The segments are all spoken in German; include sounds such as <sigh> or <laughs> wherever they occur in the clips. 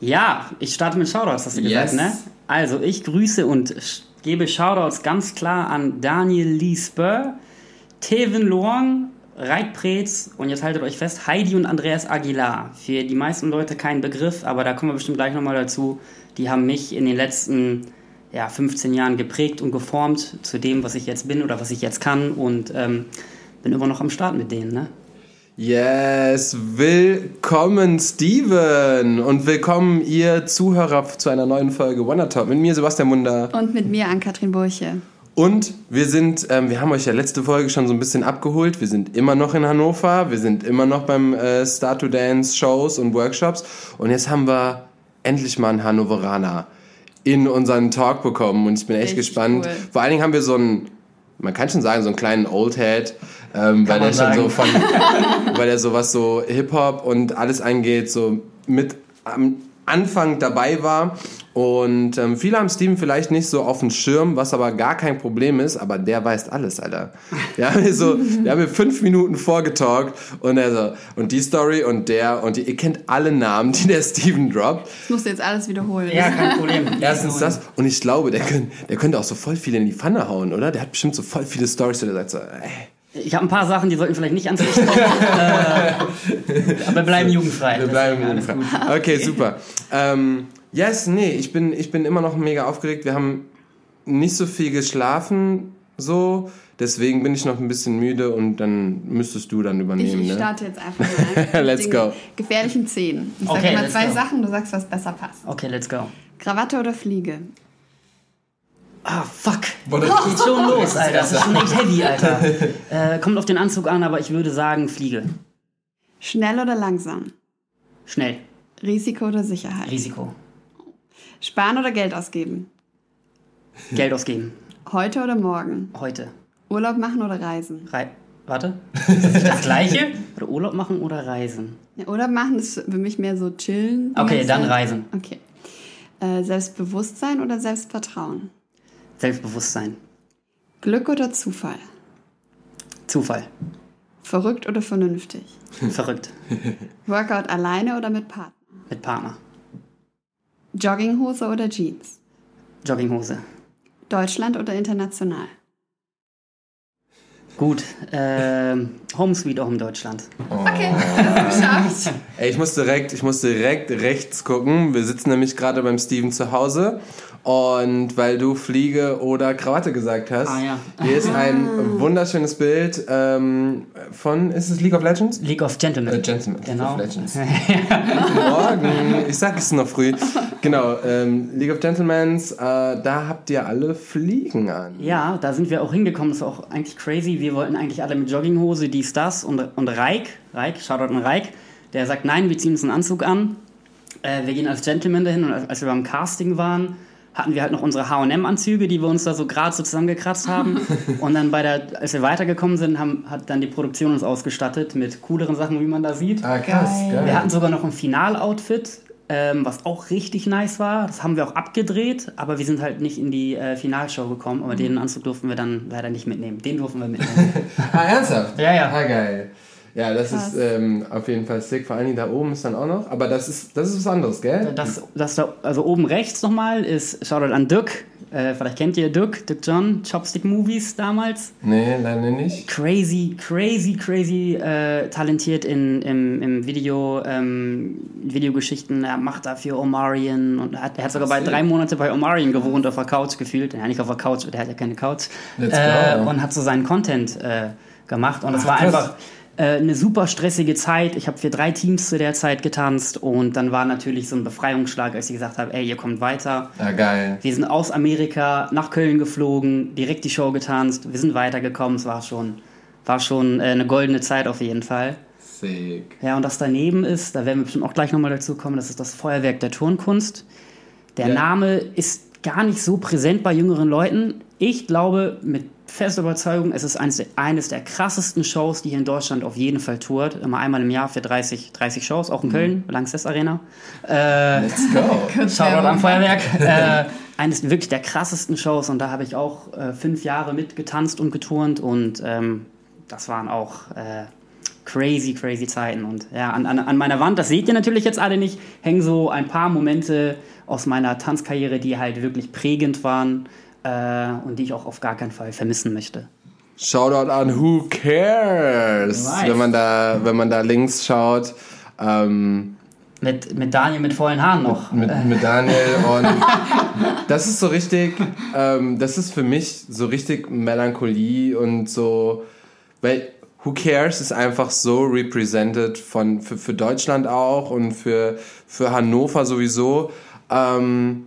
Ja, ich starte mit Shoutouts, hast du Yes. gesagt, ne? Also, ich grüße und gebe Shoutouts ganz klar an Daniel Lee Spur, Tevin Luong, Reit Preetz und jetzt haltet euch fest, Heidi und Andreas Aguilar. Für die meisten Leute kein Begriff, aber da kommen wir bestimmt gleich nochmal dazu. Die haben mich in den letzten ja, 15 Jahren geprägt und geformt zu dem, was ich jetzt bin oder was ich jetzt kann und ähm, bin immer noch am Start mit denen, ne? Yes, willkommen Steven. Und willkommen ihr Zuhörer zu einer neuen Folge Wonder Talk. Mit mir Sebastian Munder. Und mit mir an Katrin Burche. und wir sind, ähm, wir haben euch ja letzte Folge schon so ein bisschen abgeholt, wir sind immer noch in Hannover, wir sind immer noch beim äh, Start to Dance Shows und Workshops. Und jetzt haben wir endlich mal einen Hannoveraner in unseren Talk bekommen. Und ich bin echt Richtig gespannt. cool. Vor allen Dingen haben wir so einen, man kann schon sagen, so einen kleinen Old Head, ähm, weil der schon so von, <laughs> weil er so was so Hip-Hop und alles angeht, so mit am Anfang dabei war. Und ähm, viele haben Steven vielleicht nicht so auf dem Schirm, was aber gar kein Problem ist, aber der weiß alles, Alter. Wir haben hier so, wir haben hier fünf Minuten vorgetalkt und er so, und die Story und der und die, ihr kennt alle Namen, die der Steven droppt. Das musst du jetzt alles wiederholen. Ja, kein Problem. <laughs> Erstens das und ich glaube, der, könnt, der könnte auch so voll viele in die Pfanne hauen, oder? Der hat bestimmt so voll viele Stories, wo der sagt so, ey, Ich habe ein paar Sachen, die sollten vielleicht nicht ans Licht kommen. <laughs> äh, aber wir bleiben jugendfrei. Wir bleiben jugendfrei. gut. Okay, super. Ähm, yes, nee, ich bin, ich bin immer noch mega aufgeregt. Wir haben nicht so viel geschlafen, so. Deswegen bin ich noch ein bisschen müde und dann müsstest du dann übernehmen, ich ne? starte jetzt einfach mal. <laughs> Let's go. Gefährlichen Zehn. Ich sage Okay, immer zwei go. Sachen, du sagst, was besser passt. Okay, let's go. Krawatte oder Fliege? Ah, fuck. Geht schon los, Alter. Das ist schon echt heavy, Alter. <laughs> Äh, kommt auf den Anzug an, aber ich würde sagen, Fliege. Schnell oder langsam? Schnell. Risiko oder Sicherheit? Risiko. Sparen oder Geld ausgeben? Geld ausgeben. Heute oder morgen? Heute. Urlaub machen oder reisen? Rei Warte. Ist das nicht das Gleiche? <laughs> Oder Urlaub machen oder reisen? Ja, Urlaub machen ist für mich mehr so chillen. Okay, dann Zeit. reisen. Okay. Äh, Selbstbewusstsein oder Selbstvertrauen? Selbstbewusstsein. Glück oder Zufall? Zufall. Verrückt oder vernünftig? <laughs> Verrückt. Workout alleine oder mit Partner? Mit Partner. Jogginghose oder Jeans? Jogginghose. Deutschland oder international? Gut. Ähm, Home Sweet auch in Deutschland. Okay, <laughs> das ist geschafft. Ey, ich muss direkt, ich muss direkt rechts gucken. Wir sitzen nämlich gerade beim Steven zu Hause. Und weil du Fliege oder Krawatte gesagt hast, Ah, ja. hier ist ein wunderschönes Bild ähm, von, ist es League of Legends? League of Gentlemen. Äh, Gentlemen, Genau. League of Legends. Guten <laughs> Morgen. Ich sag es ist noch früh. Genau, ähm, League of Gentlemen, äh, da habt ihr alle Fliegen an. Ja, da sind wir auch hingekommen. Das war auch eigentlich crazy. Wir wollten eigentlich alle mit Jogginghose, dies, das. Und, und Reik, Reik, Shoutout an Reik, der sagt, nein, wir ziehen uns einen Anzug an. Äh, wir gehen als Gentleman dahin. Und als wir beim Casting waren, hatten wir halt noch unsere H&M-Anzüge, die wir uns da so gerade so zusammengekratzt haben. <laughs> und dann bei der, als wir weitergekommen sind, haben, hat dann die Produktion uns ausgestattet mit cooleren Sachen, wie man da sieht. Ah, krass, geil. Wir hatten sogar noch ein Final-Outfit, ähm, was auch richtig nice war. Das haben wir auch abgedreht, aber wir sind halt nicht in die äh, Finalshow gekommen. Aber den Anzug durften wir dann leider nicht mitnehmen. Den durften wir mitnehmen. <laughs> Ah, ernsthaft? Ja, ja. Ah, geil. Ja, das Krass. ist ähm, auf jeden Fall sick. Vor allen Dingen da oben ist dann auch noch. Aber das ist, das ist was anderes, gell? Das, das da, also oben rechts nochmal ist Shoutout an Dirk. Äh, vielleicht kennt ihr Dirk, Dirk John, Chopstick Movies damals. Nee, leider nicht. Crazy, crazy, crazy äh, talentiert in, im, im Video, ähm, Videogeschichten. Er macht dafür Omarion und hat, er hat sogar bei drei Monate bei Omarion gewohnt auf der Couch gefühlt. Ja, nicht auf der Couch, der hat ja keine Couch. Let's Äh, go. und hat so seinen Content äh, gemacht. Und es Ach, war krass. einfach äh, eine super stressige Zeit. Ich habe für drei Teams zu der Zeit getanzt und dann war natürlich so ein Befreiungsschlag, als ich gesagt habe, ey, ihr kommt weiter. Ah, geil. Wir sind aus Amerika nach Köln geflogen, direkt die Show getanzt, wir sind weitergekommen. Es war schon, war schon äh, eine goldene Zeit auf jeden Fall. Sick. Ja, und das daneben ist, da werden wir bestimmt auch gleich nochmal dazu kommen, das ist das Feuerwerk der Turnkunst. Der Ja. Name ist gar nicht so präsent bei jüngeren Leuten. Ich glaube mit fester Überzeugung, es ist eines der, eines der krassesten Shows, die hier in Deutschland auf jeden Fall tourt. Immer einmal im Jahr für 30, 30 Shows, auch in Köln, Lanxess Arena. Äh, Let's go. <laughs> Shoutout am Feuerwerk. <laughs> äh, eines wirklich der krassesten Shows und da habe ich auch äh, fünf Jahre mitgetanzt und geturnt und ähm, das waren auch äh, crazy, crazy Zeiten. Und ja, an, an, an meiner Wand, das seht ihr natürlich jetzt alle nicht, hängen so ein paar Momente aus meiner Tanzkarriere, die halt wirklich prägend waren äh, und die ich auch auf gar keinen Fall vermissen möchte. Shoutout an Who Cares, Nice. wenn man da, wenn man da links schaut. Ähm, Mit, mit Daniel mit vollen Haaren noch. mit, mit Daniel <laughs> und das ist so richtig, ähm, das ist für mich so richtig Melancholie und so, weil Who Cares ist einfach so represented von, für, für Deutschland auch und für, für Hannover sowieso. Ähm,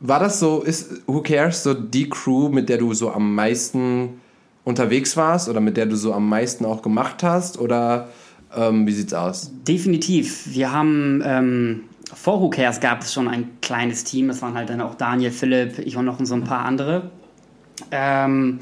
war das so, ist Who Cares so die Crew, mit der du so am meisten unterwegs warst oder mit der du so am meisten auch gemacht hast oder ähm, wie sieht's aus? Definitiv. Wir haben ähm, vor Who Cares gab es schon ein kleines Team. Das waren halt dann auch Daniel, Philipp, ich und noch so ein paar andere. Ähm,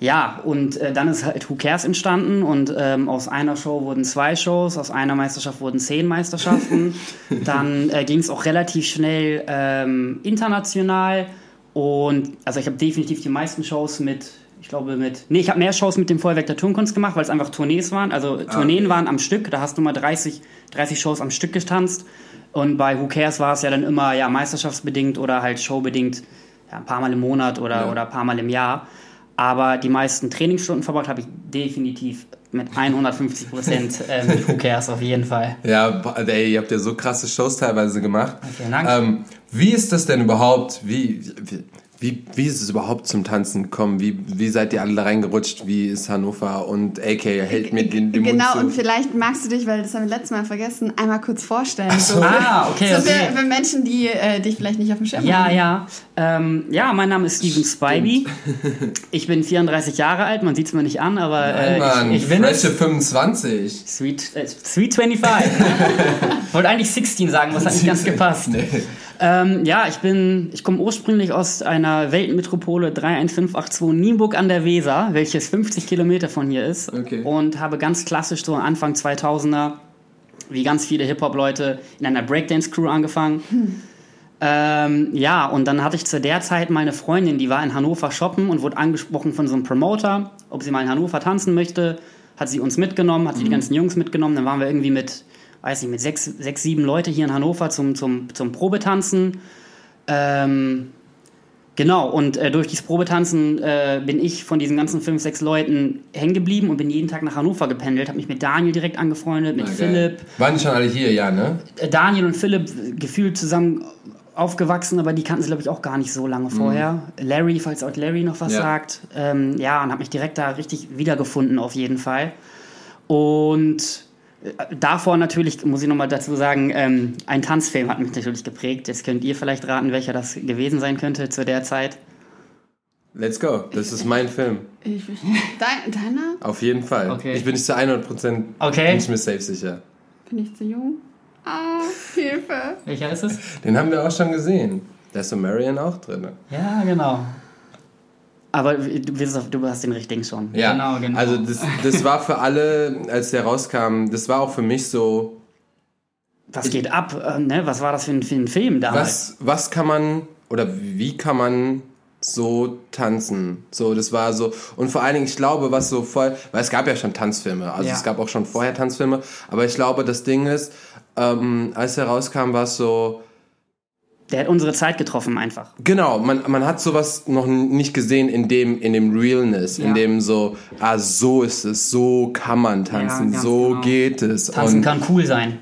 ja, und äh, dann ist halt Who Cares entstanden und ähm, aus einer Show wurden zwei Shows, aus einer Meisterschaft wurden zehn Meisterschaften. <laughs> dann äh, ging es auch relativ schnell ähm, international und also ich habe definitiv die meisten Shows mit, ich glaube mit, nee, ich habe mehr Shows mit dem Feuerwerk der Turmkunst gemacht, weil es einfach Tournees waren. Also Tourneen waren am Stück, da hast du mal 30, 30 Shows am Stück getanzt. Und bei Who Cares war es ja dann immer ja meisterschaftsbedingt oder halt showbedingt ja, ein paar Mal im Monat oder, Ja. oder ein paar Mal im Jahr. Aber die meisten Trainingsstunden verbracht habe ich definitiv mit 150 Prozent <laughs> äh, mit Who Cares auf jeden Fall. Ja, ey, ihr habt ja so krasse Shows teilweise gemacht. Vielen Dank. Ähm, wie ist das denn überhaupt? Wie, wie, wie, wie ist es überhaupt zum Tanzen gekommen? Wie, wie seid ihr alle da reingerutscht? Wie ist Hannover? Und AK hält mir den, den Genau, und Mund zu. vielleicht magst du dich, weil das haben wir letztes Mal vergessen, einmal kurz vorstellen. So, Ah, okay, so okay. für, für Menschen, die äh, dich vielleicht nicht auf dem Schirm Ja, haben. ja. Ähm, ja, mein Name ist Steven Spivey. Ich bin 34 Jahre alt, man sieht es mir nicht an, aber Nein, äh, Mann, ich, ich bin es. frische 25. Sweet, äh, Sweet 25. <laughs> Wollte eigentlich 16 sagen, was hat nicht ganz gepasst. Ähm, ja, ich bin, ich komme ursprünglich aus einer Weltmetropole 31582 Nienburg an der Weser, welches 50 Kilometer von hier ist. Okay. Und habe ganz klassisch so Anfang 2000er, wie ganz viele Hip-Hop-Leute, in einer Breakdance-Crew angefangen. Ähm, ja, und dann hatte ich zu der Zeit meine Freundin, die war in Hannover shoppen und wurde angesprochen von so einem Promoter, ob sie mal in Hannover tanzen möchte. Hat sie uns mitgenommen, hat sie die ganzen Jungs mitgenommen. Dann waren wir irgendwie mit, weiß nicht, mit sechs, sechs sieben Leute hier in Hannover zum, zum, zum Probetanzen. Ähm, genau, und äh, durch dieses Probetanzen äh, bin ich von diesen ganzen fünf, sechs Leuten hängen geblieben und bin jeden Tag nach Hannover gependelt, habe mich mit Daniel direkt angefreundet, mit Ah, Philipp. Waren die schon alle hier, ja, ne? Äh, Daniel und Philipp äh, gefühlt zusammen aufgewachsen, aber die kannten sie, glaube ich, auch gar nicht so lange vorher. Larry, falls auch Larry noch was Ja. sagt. Ähm, ja, und habe mich direkt da richtig wiedergefunden, auf jeden Fall. Und davor natürlich, muss ich nochmal dazu sagen, ähm, ein Tanzfilm hat mich natürlich geprägt. Jetzt könnt ihr vielleicht raten, welcher das gewesen sein könnte zu der Zeit. Let's go. Das ist mein Film. Ich, dein, deiner? Auf jeden Fall. Okay. Ich bin nicht zu 100% Okay. bin ich mir safe sicher. Bin ich zu jung? Ah, Hilfe. Welcher ist es? Den haben wir auch schon gesehen. Da ist so Marion auch drin. Ja, genau. Aber du, hast den richtigen schon. Ja, Genau, genau. also das, das war für alle, als der rauskam, das war auch für mich so, was geht ab? Äh, ne? Was war das für ein, für ein Film damals? was, was kann man oder wie kann man so tanzen? So, das war so, und vor allen Dingen, ich glaube, was so voll, weil es gab ja schon Tanzfilme, also Ja. es gab auch schon vorher Tanzfilme, aber ich glaube, das Ding ist, ähm, als er rauskam, war es so, Der hat unsere Zeit getroffen einfach. Genau, man, man hat sowas noch nicht gesehen in dem, in dem Realness, Ja. in dem so, ah, so ist es, so kann man tanzen, ganz so genau. geht es. Tanzen und, kann cool sein.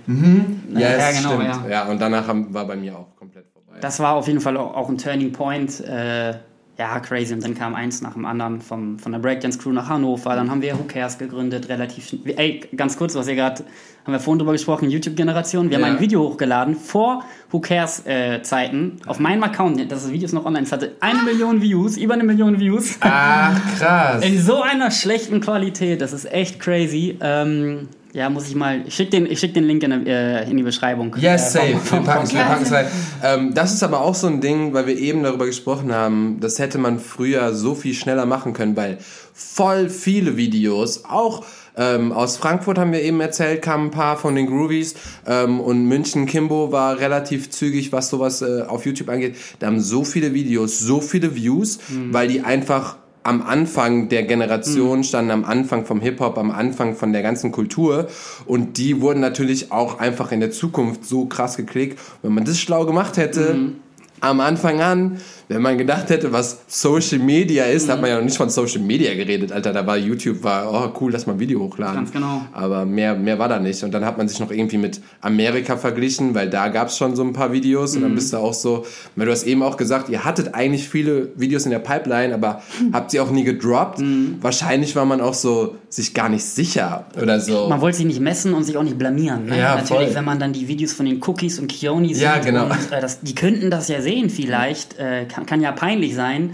ja, Ja, es genau, stimmt. ja. Ja. und danach war bei mir auch komplett vorbei. Das war auf jeden Fall auch auch ein Turning Point. Äh, ja, crazy. Und dann kam eins nach dem anderen vom, von der Breakdance Crew nach Hannover. Dann haben wir Who Cares gegründet, relativ. Ey, ganz kurz, was ihr gerade, haben wir vorhin drüber gesprochen, YouTube-Generation. Wir haben Ja. ein Video hochgeladen vor Who Cares äh, Zeiten auf meinem Account. Das Video ist noch online. Es hatte eine Million Views, über eine Million Views. Ach, krass. In so einer schlechten Qualität, das ist echt crazy. Ähm, ja, muss ich mal. Ich schick den, ich schick den Link in, äh, in die Beschreibung. Yes, Äh, safe. vom- vom Wir packen es wir Podcast. packen's rein. Ähm, das ist aber auch so ein Ding, weil wir eben darüber gesprochen haben, das hätte man früher so viel schneller machen können, weil voll viele Videos, auch ähm, aus Frankfurt haben wir eben erzählt, kamen ein paar von den Groovies ähm, und München Kimbo war relativ zügig, was sowas äh, auf YouTube angeht. Da haben so viele Videos, so viele Views, weil die einfach am Anfang der Generation, standen am Anfang vom Hip-Hop, am Anfang von der ganzen Kultur. Und die wurden natürlich auch einfach in der Zukunft so krass geklickt. Wenn man das schlau gemacht hätte, am Anfang an, wenn man gedacht hätte, was Social Media ist, hat man ja noch nicht von Social Media geredet, Alter. Da war YouTube, war, oh cool, lass mal ein Video hochladen. Ganz genau. Aber mehr, mehr war da nicht. Und dann hat man sich noch irgendwie mit Amerika verglichen, weil da gab es schon so ein paar Videos. Und dann bist du auch so, weil du hast eben auch gesagt, ihr hattet eigentlich viele Videos in der Pipeline, aber habt sie auch nie gedroppt. Wahrscheinlich war man auch so sich gar nicht sicher oder so. Man wollte sich nicht messen und sich auch nicht blamieren. Ne? Ja, Natürlich, voll. wenn man dann die Videos von den Cookies und Kioni sieht, Ja, genau. und, äh, das, die könnten das ja sehen vielleicht, äh, kann, kann ja peinlich sein.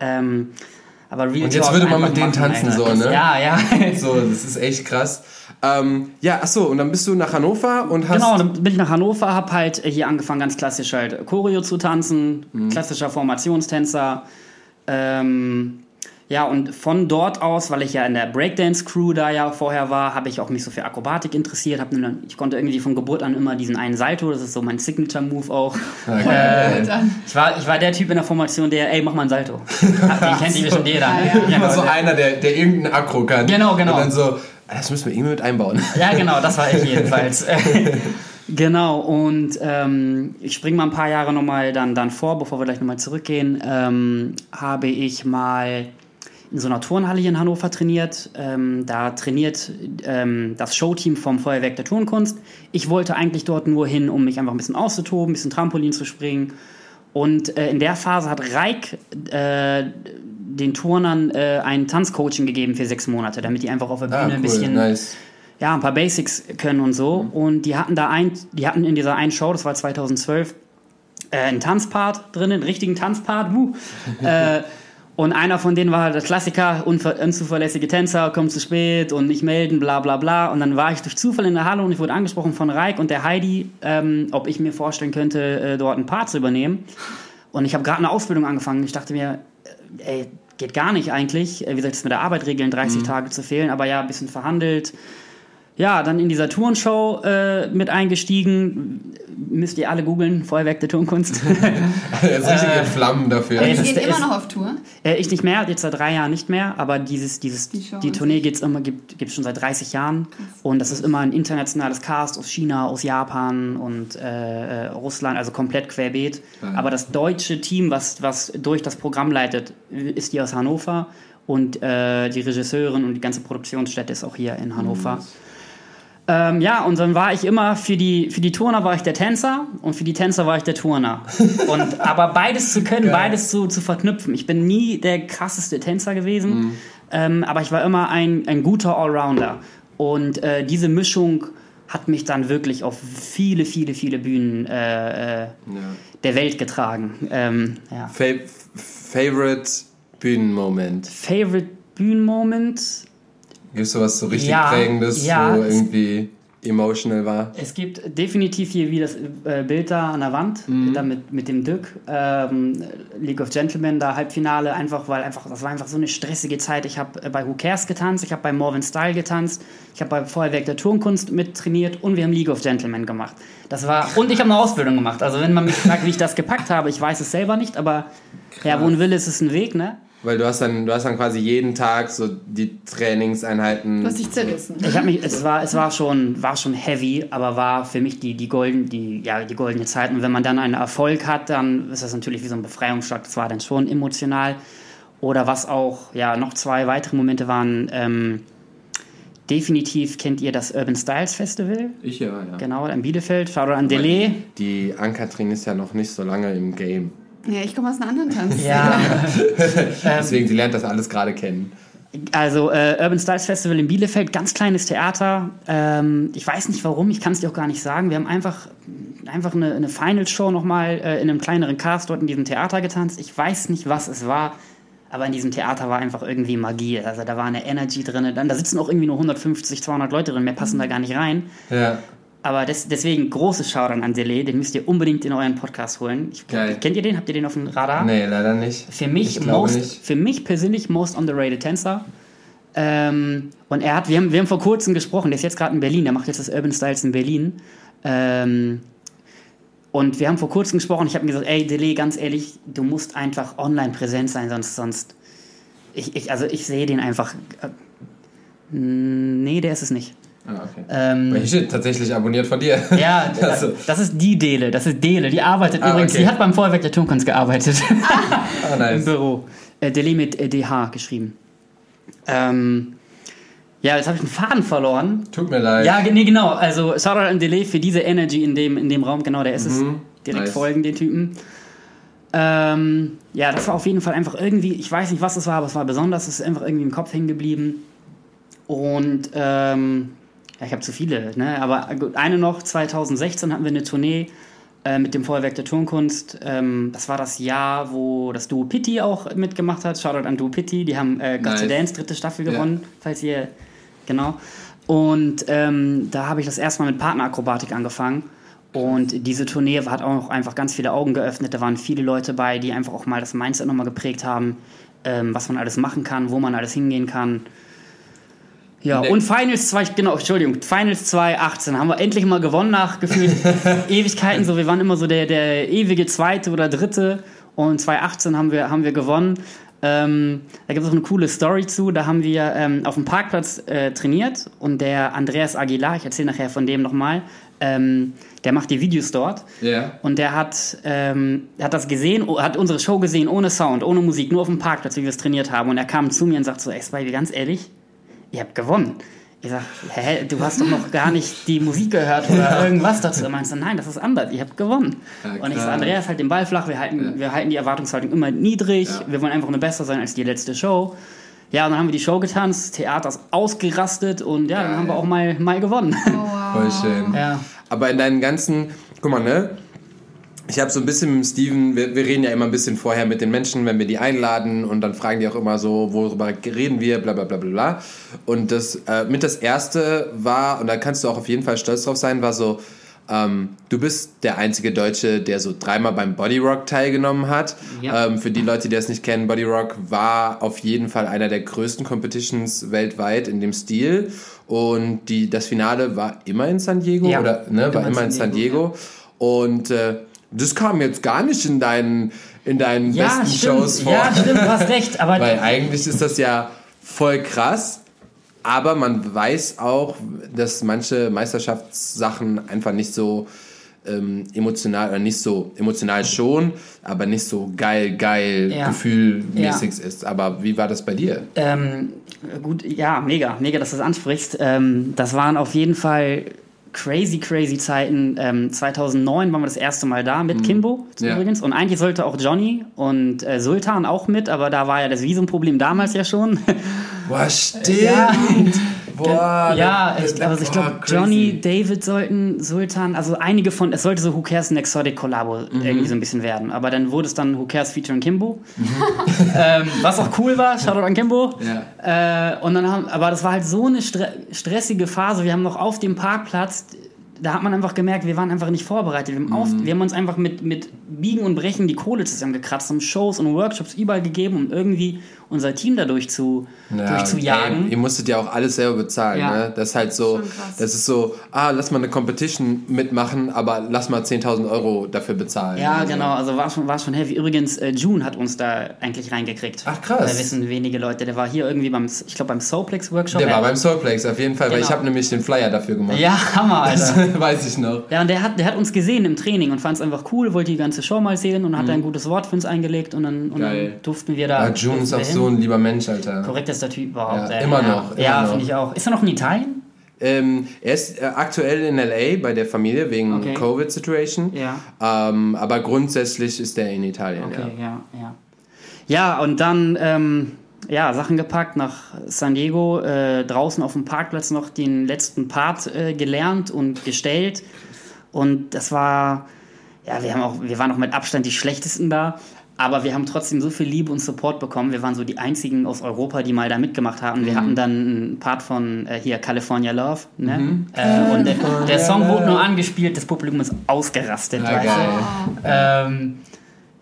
Ähm, aber Real Und jetzt Talk würde man mit denen tanzen, so, ne? Ja, ja. <laughs> So, das ist echt krass. Ähm, ja, ach so, und dann bist du nach Hannover und hast. Genau, dann bin ich nach Hannover, habe halt hier angefangen, ganz klassisch halt Choreo zu tanzen, Mhm. klassischer Formationstänzer. Ähm, ja, und von dort aus, weil ich ja in der Breakdance-Crew da ja vorher war, habe ich auch mich so für Akrobatik interessiert. Hab dann, ich konnte irgendwie von Geburt an immer diesen einen Salto, das ist so mein Signature-Move auch. Äh, ich, war, ich war der Typ in der Formation, der, ey, mach mal einen Salto. <laughs> Den kennt ihr bestimmt jeder. Ja, Immer so einer, der, der irgendeinen Akro kann. Genau, genau. Und dann so, "Ah, das müssen wir irgendwie mit einbauen. Ja, genau, das war ich jedenfalls. <laughs> genau, und ähm, ich springe mal ein paar Jahre nochmal dann, dann vor, bevor wir gleich nochmal zurückgehen, ähm, habe ich mal in so einer Turnhalle hier in Hannover trainiert. Ähm, da trainiert ähm, das Showteam vom Feuerwerk der Turnkunst. Ich wollte eigentlich dort nur hin, um mich einfach ein bisschen auszutoben, ein bisschen Trampolin zu springen. Und äh, in der Phase hat Reik äh, den Turnern äh, ein Tanzcoaching gegeben für sechs Monate, damit die einfach auf der Bühne Ah, ein cool, bisschen nice. ja, ein paar Basics können und so. Und die hatten da ein, die hatten in dieser einen Show, das war 2012, äh, einen Tanzpart drin, einen richtigen Tanzpart. Wuh. <laughs> äh, und einer von denen war halt der Klassiker, unzuverlässige Tänzer, kommt zu spät und nicht melden, bla bla bla. Und dann war ich durch Zufall in der Halle und ich wurde angesprochen von Reik und der Heidi, ähm, ob ich mir vorstellen könnte, äh, dort einen Part zu übernehmen. Und ich habe gerade eine Ausbildung angefangen. Ich dachte mir, äh, ey, geht gar nicht eigentlich. Äh, Wie soll ich das mit der Arbeit regeln, 30 Tage zu fehlen? Aber ja, ein bisschen verhandelt. Ja, dann in dieser Tourenshow äh, mit eingestiegen. Müsst ihr alle googeln, Feuerwerk der Turnkunst. <laughs> Er ist richtig in Flammen dafür. das gehen ist- immer noch auf Tour. äh, ich nicht mehr, jetzt seit drei Jahren nicht mehr, aber dieses, dieses, Die die, Tournee gibt's immer, gibt es schon seit 30 Jahren. Und das ist immer ein internationales Cast aus China, aus Japan und äh, äh, Russland, also komplett querbeet. Aber das deutsche Team, was, was durch das Programm leitet, ist die aus Hannover. Und äh, die Regisseurin und die ganze Produktionsstätte ist auch hier in Hannover. Ähm, ja, und dann war ich immer für die, für die Turner war ich der Tänzer und für die Tänzer war ich der Turner. <laughs> Und, aber beides zu können, beides zu, zu verknüpfen. Ich bin nie der krasseste Tänzer gewesen, ähm, aber ich war immer ein, ein guter Allrounder. Und äh, diese Mischung hat mich dann wirklich auf viele, viele, viele Bühnen äh, äh, der Welt getragen. Ähm, ja. Fa Favorite Bühnenmoment. Favorite Bühnenmoment? Gibt es sowas so richtig Ja, Prägendes, ja, wo irgendwie emotional war? Es gibt definitiv hier wie das äh, Bild da an der Wand, da mit, mit dem Dück, ähm, League of Gentlemen, da Halbfinale, einfach weil einfach, das war einfach so eine stressige Zeit. Ich habe äh, bei Who Cares getanzt, ich habe bei Morven Style getanzt, ich habe bei Feuerwerk der Turnkunst mit trainiert und wir haben League of Gentlemen gemacht. Das war, <laughs> und ich habe eine Ausbildung gemacht. Also wenn man mich fragt, wie ich das gepackt habe, ich weiß es selber nicht, aber ja, wo ein Wille ist, ist ein Weg, ne? Weil du hast dann, du hast dann quasi jeden Tag so die Trainingseinheiten. Du hast dich zerrissen. Ich habe mich, es war, es war schon, war schon heavy, aber war für mich die, die golden, die, ja, die goldene Zeit. Und wenn man dann einen Erfolg hat, dann ist das natürlich wie so ein Befreiungsschlag. Das war dann schon emotional. Oder was auch, ja, noch zwei weitere Momente waren, ähm, definitiv kennt ihr das Urban Styles Festival. ich ja, ja. Genau, in Bielefeld. Shoutout an Delay. Die Ankatrin ist ja noch nicht so lange im Game. Ja, ich komme aus einer anderen Tanz. Ja, <laughs> Deswegen, sie lernt das alles gerade kennen. Also äh, Urban Styles Festival in Bielefeld, ganz kleines Theater. Ähm, ich weiß nicht warum, ich kann es dir auch gar nicht sagen. Wir haben einfach, einfach eine, eine Final-Show nochmal äh, in einem kleineren Cast dort in diesem Theater getanzt. Ich weiß nicht, was es war, aber in diesem Theater war einfach irgendwie Magie. Also da war eine Energy drin. Dann, da sitzen auch irgendwie nur 150, 200 Leute drin, mehr passen da gar nicht rein. Ja. Aber des, deswegen großes Shoutout an Delay, den müsst ihr unbedingt in euren Podcast holen. Ich, kennt ihr den? Habt ihr den auf dem Radar? Nee, leider nicht. Für mich, most, nicht. für mich persönlich most underrated Tänzer. Ähm, und er hat, wir haben, wir haben vor kurzem gesprochen, der ist jetzt gerade in Berlin, der macht jetzt das Urban Styles in Berlin. Ähm, und wir haben vor kurzem gesprochen, ich habe ihm gesagt, ey, Delay, ganz ehrlich, du musst einfach online präsent sein, sonst, sonst ich, ich, also ich sehe den einfach. Äh, nee, der ist es nicht. Ah, okay. Ähm, steht tatsächlich abonniert von dir. ja, <laughs> Also- das ist die Dele, das ist Dele, die arbeitet Ah, übrigens, okay. die hat beim Feuerwerk der Turmkunst gearbeitet. <laughs> Ah, Im nice. Büro. Äh, Dele mit äh, DH geschrieben. Ähm, ja, jetzt habe ich einen Faden verloren. Tut mir leid. Ja, nee, genau. Also Shoutout an Delay für diese Energy in dem, in dem Raum. Genau, der ist es. Mhm. Direkt Nice. folgen, den Typen. Ähm, ja, das war auf jeden Fall einfach irgendwie, ich weiß nicht, was es war, aber es war besonders. Es ist einfach irgendwie im Kopf hängen geblieben. Und ähm, ja, ich habe zu viele, ne? Aber eine noch, 2016 hatten wir eine Tournee äh, mit dem Feuerwerk der Turnkunst. Ähm, das war das Jahr, wo das Duo Pitti auch mitgemacht hat. Shoutout an Duo Pitti. Die haben äh, to Nice. Dance, dritte Staffel Ja. gewonnen, falls ihr, genau. Und ähm, da habe ich das erste Mal mit Partnerakrobatik angefangen. Und diese Tournee hat auch einfach ganz viele Augen geöffnet. Da waren viele Leute bei, die einfach auch mal das Mindset nochmal geprägt haben, ähm, was man alles machen kann, wo man alles hingehen kann. Ja, Nee. und Finals 2, genau, Entschuldigung, Finals 2018 haben wir endlich mal gewonnen nach gefühlt <laughs> Ewigkeiten. So, wir waren immer so der, der ewige Zweite oder Dritte. Und 2018 haben wir, haben wir gewonnen. Ähm, da gibt es auch eine coole Story zu. Da haben wir ähm, auf dem Parkplatz äh, trainiert und der Andreas Aguilar, ich erzähle nachher von dem nochmal, ähm, der macht die Videos dort. Ja. Und der hat, ähm, hat das gesehen, oh, hat unsere Show gesehen, ohne Sound, ohne Musik, nur auf dem Parkplatz, wie wir es trainiert haben. Und er kam zu mir und sagt so, ey Spivey, ganz ehrlich, ihr habt gewonnen. Ich sag, hä, du hast doch noch gar nicht die Musik gehört oder irgendwas dazu. Er meinte, nein, das ist anders, ihr habt gewonnen. Ja, und ich sag, Andreas, halt den Ball flach, wir halten, wir halten die Erwartungshaltung immer niedrig, Ja. wir wollen einfach nur besser sein als die letzte Show. Ja, und dann haben wir die Show getanzt, Theater ist ausgerastet und ja, dann haben wir auch mal, mal gewonnen. Oh, wow. Voll schön. <laughs> ja. Aber in deinen ganzen, guck mal, ne? Ich habe so ein bisschen mit Steven, wir, wir reden ja immer ein bisschen vorher mit den Menschen, wenn wir die einladen und dann fragen die auch immer so, worüber reden wir, bla bla bla bla bla. Und das äh, mit das erste war, und da kannst du auch auf jeden Fall stolz drauf sein, war so, ähm, du bist der einzige Deutsche, der so dreimal beim Body Rock teilgenommen hat. Ja. Ähm, für die Leute, die das nicht kennen, Body Rock war auf jeden Fall einer der größten Competitions weltweit in dem Stil. Und die, das Finale war immer in San Diego Ja, oder ne, war immer in San Diego. Und äh, das kam jetzt gar nicht in deinen, in deinen Ja, besten stimmt. Shows vor. Ja, stimmt, du hast recht. Aber Weil eigentlich ist das ja voll krass. Aber man weiß auch, dass manche Meisterschaftssachen einfach nicht so ähm, emotional oder nicht so emotional schon, aber nicht so geil, geil, Ja. gefühlmäßig ist. Aber wie war das bei dir? Ähm, gut, ja, mega, mega, dass du das ansprichst. Ähm, das waren auf jeden Fall crazy, crazy Zeiten. Ähm, 2009 waren wir das erste Mal da mit Kimbo Ja. übrigens. Und eigentlich sollte auch Johnny und äh, Sultan auch mit, aber da war ja das Visumproblem damals ja schon. Boah, <laughs> stimmt. Ja. Boah, ja, das- ich, also ich glaube. Johnny, David sollten, Sultan, also einige von, es sollte so Who Cares and Exotic Collabo Mhm. irgendwie so ein bisschen werden. Aber dann wurde es dann Who Cares featuring Kimbo. Mhm. <laughs> ähm, was auch cool war, Shoutout an Kimbo. Ja. Äh, und dann haben, aber das war halt so eine stre stressige Phase. Wir haben noch auf dem Parkplatz, da hat man einfach gemerkt, wir waren einfach nicht vorbereitet. Wir haben, auf, Mhm. wir haben uns einfach mit, mit Biegen und Brechen die Kohle zusammengekratzt, haben Shows und Workshops überall gegeben, um irgendwie unser Team dadurch zu, durchzujagen. Ey, ihr musstet ja auch alles selber bezahlen, Ja. ne? Das ist halt so, das ist so, ah, lass mal eine Competition mitmachen, aber lass mal 10.000 Euro dafür bezahlen. Ja, Also, genau, also war schon, war schon heavy. Übrigens, äh, June hat uns da eigentlich reingekriegt. Ach, krass. Da wissen wenige Leute. Der war hier irgendwie beim, ich glaube, beim Soulplex Workshop. Der Ja. war beim Soulplex auf jeden Fall, weil Genau. ich habe nämlich den Flyer dafür gemacht. Ja, Hammer, Alter. <laughs> <laughs> Weiß ich noch. Ja, und der hat, der hat uns gesehen im Training und fand es einfach cool, wollte die ganze Show mal sehen und hat Mhm. ein gutes Wort für uns eingelegt und dann, und dann durften wir da. Ah, June ist auch wir so hin. ein lieber Mensch, Alter. korrektester Typ überhaupt. Ja, ey. immer ja. noch, immer ja, finde ich auch. Ist er noch in Italien? Ähm, er ist äh, aktuell in LA bei der Familie wegen Okay. Covid-Situation. Ja. Ähm, aber grundsätzlich ist er in Italien, Okay, ja, ja. Ja, und dann ähm, ja, Sachen gepackt nach San Diego, äh, draußen auf dem Parkplatz noch den letzten Part äh, gelernt und gestellt. Und das war, ja, wir haben auch, wir waren auch mit Abstand die schlechtesten da. Aber wir haben trotzdem so viel Liebe und Support bekommen. Wir waren so die einzigen aus Europa, die mal da mitgemacht haben. Wir hatten dann einen Part von äh, hier California Love. Ne? Äh, und der, der Song wurde nur angespielt, das Publikum ist ausgerastet. Ja, weißt du? geil. Ähm,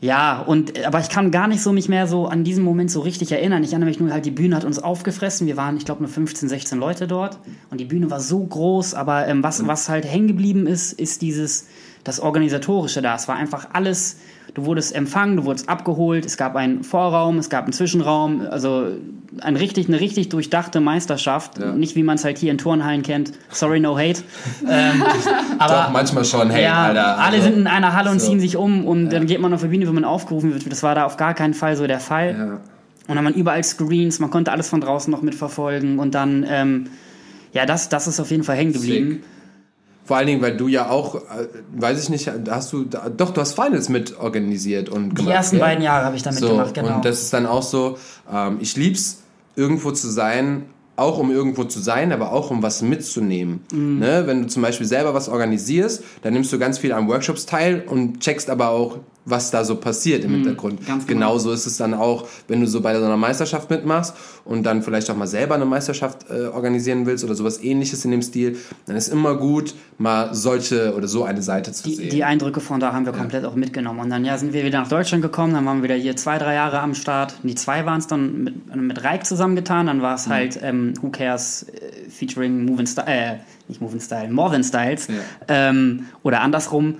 ja, und aber ich kann gar nicht so mich mehr so an diesen Moment so richtig erinnern. Ich erinnere mich nur halt, die Bühne hat uns aufgefressen. Wir waren, ich glaube, nur 15, 16 Leute dort. Und die Bühne war so groß, aber ähm, was, was halt hängen geblieben ist, ist dieses, das Organisatorische da. Es war einfach alles, du wurdest empfangen, du wurdest abgeholt, es gab einen Vorraum, es gab einen Zwischenraum, also ein richtig, eine richtig durchdachte Meisterschaft. Ja. Nicht wie man es halt hier in Turnhallen kennt. Sorry, no hate. <laughs> ähm, aber Doch, manchmal schon, hey, ja, Alter. alle also- sind in einer Halle und so. ziehen sich um und dann geht man auf die Bühne, wenn man aufgerufen wird. Das war da auf gar keinen Fall so der Fall. Ja. Und dann waren überall Screens, man konnte alles von draußen noch mitverfolgen und dann, ähm, ja, das, das ist auf jeden Fall hängen geblieben. Vor allen Dingen, weil du ja auch, äh, weiß ich nicht, hast du, da- doch, du hast Finals mit organisiert und Die gemacht. ersten gell? beiden Jahre habe ich damit so, gemacht, genau. Und das ist dann auch so, ähm, ich lieb's, irgendwo zu sein, auch um irgendwo zu sein, aber auch um was mitzunehmen. Mhm. Ne? Wenn du zum Beispiel selber was organisierst, dann nimmst du ganz viel an Workshops teil und checkst aber auch, was da so passiert im Hintergrund. Mhm. ganz genau. Genauso ist es dann auch, wenn du so bei so einer Meisterschaft mitmachst und dann vielleicht auch mal selber eine Meisterschaft äh, organisieren willst oder sowas ähnliches in dem Stil, dann ist immer gut, mal solche oder so eine Seite zu Die, sehen. die Eindrücke von da haben wir komplett auch mitgenommen. Und dann ja, sind wir wieder nach Deutschland gekommen, dann waren wir wieder hier zwei, drei Jahre am Start. Die zwei waren es dann mit, mit Reik zusammengetan. Dann war Mhm. es halt ähm, Who Cares äh, featuring Moving Style, äh, nicht Moving Style, Morven Styles. Ja. Ähm, oder andersrum.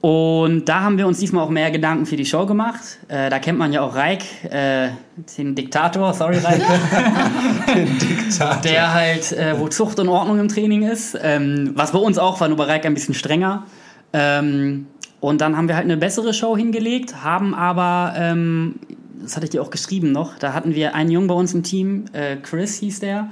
Und da haben wir uns diesmal auch mehr Gedanken für die Show gemacht. Äh, da kennt man ja auch Reik, äh, den Diktator, sorry Reik. <laughs> der halt, äh, wo Zucht und Ordnung im Training ist. Ähm, was bei uns auch war, nur bei Reik ein bisschen strenger. Ähm, und dann haben wir halt eine bessere Show hingelegt, haben aber, ähm, das hatte ich dir auch geschrieben noch, da hatten wir einen Jungen bei uns im Team, äh, Chris hieß der.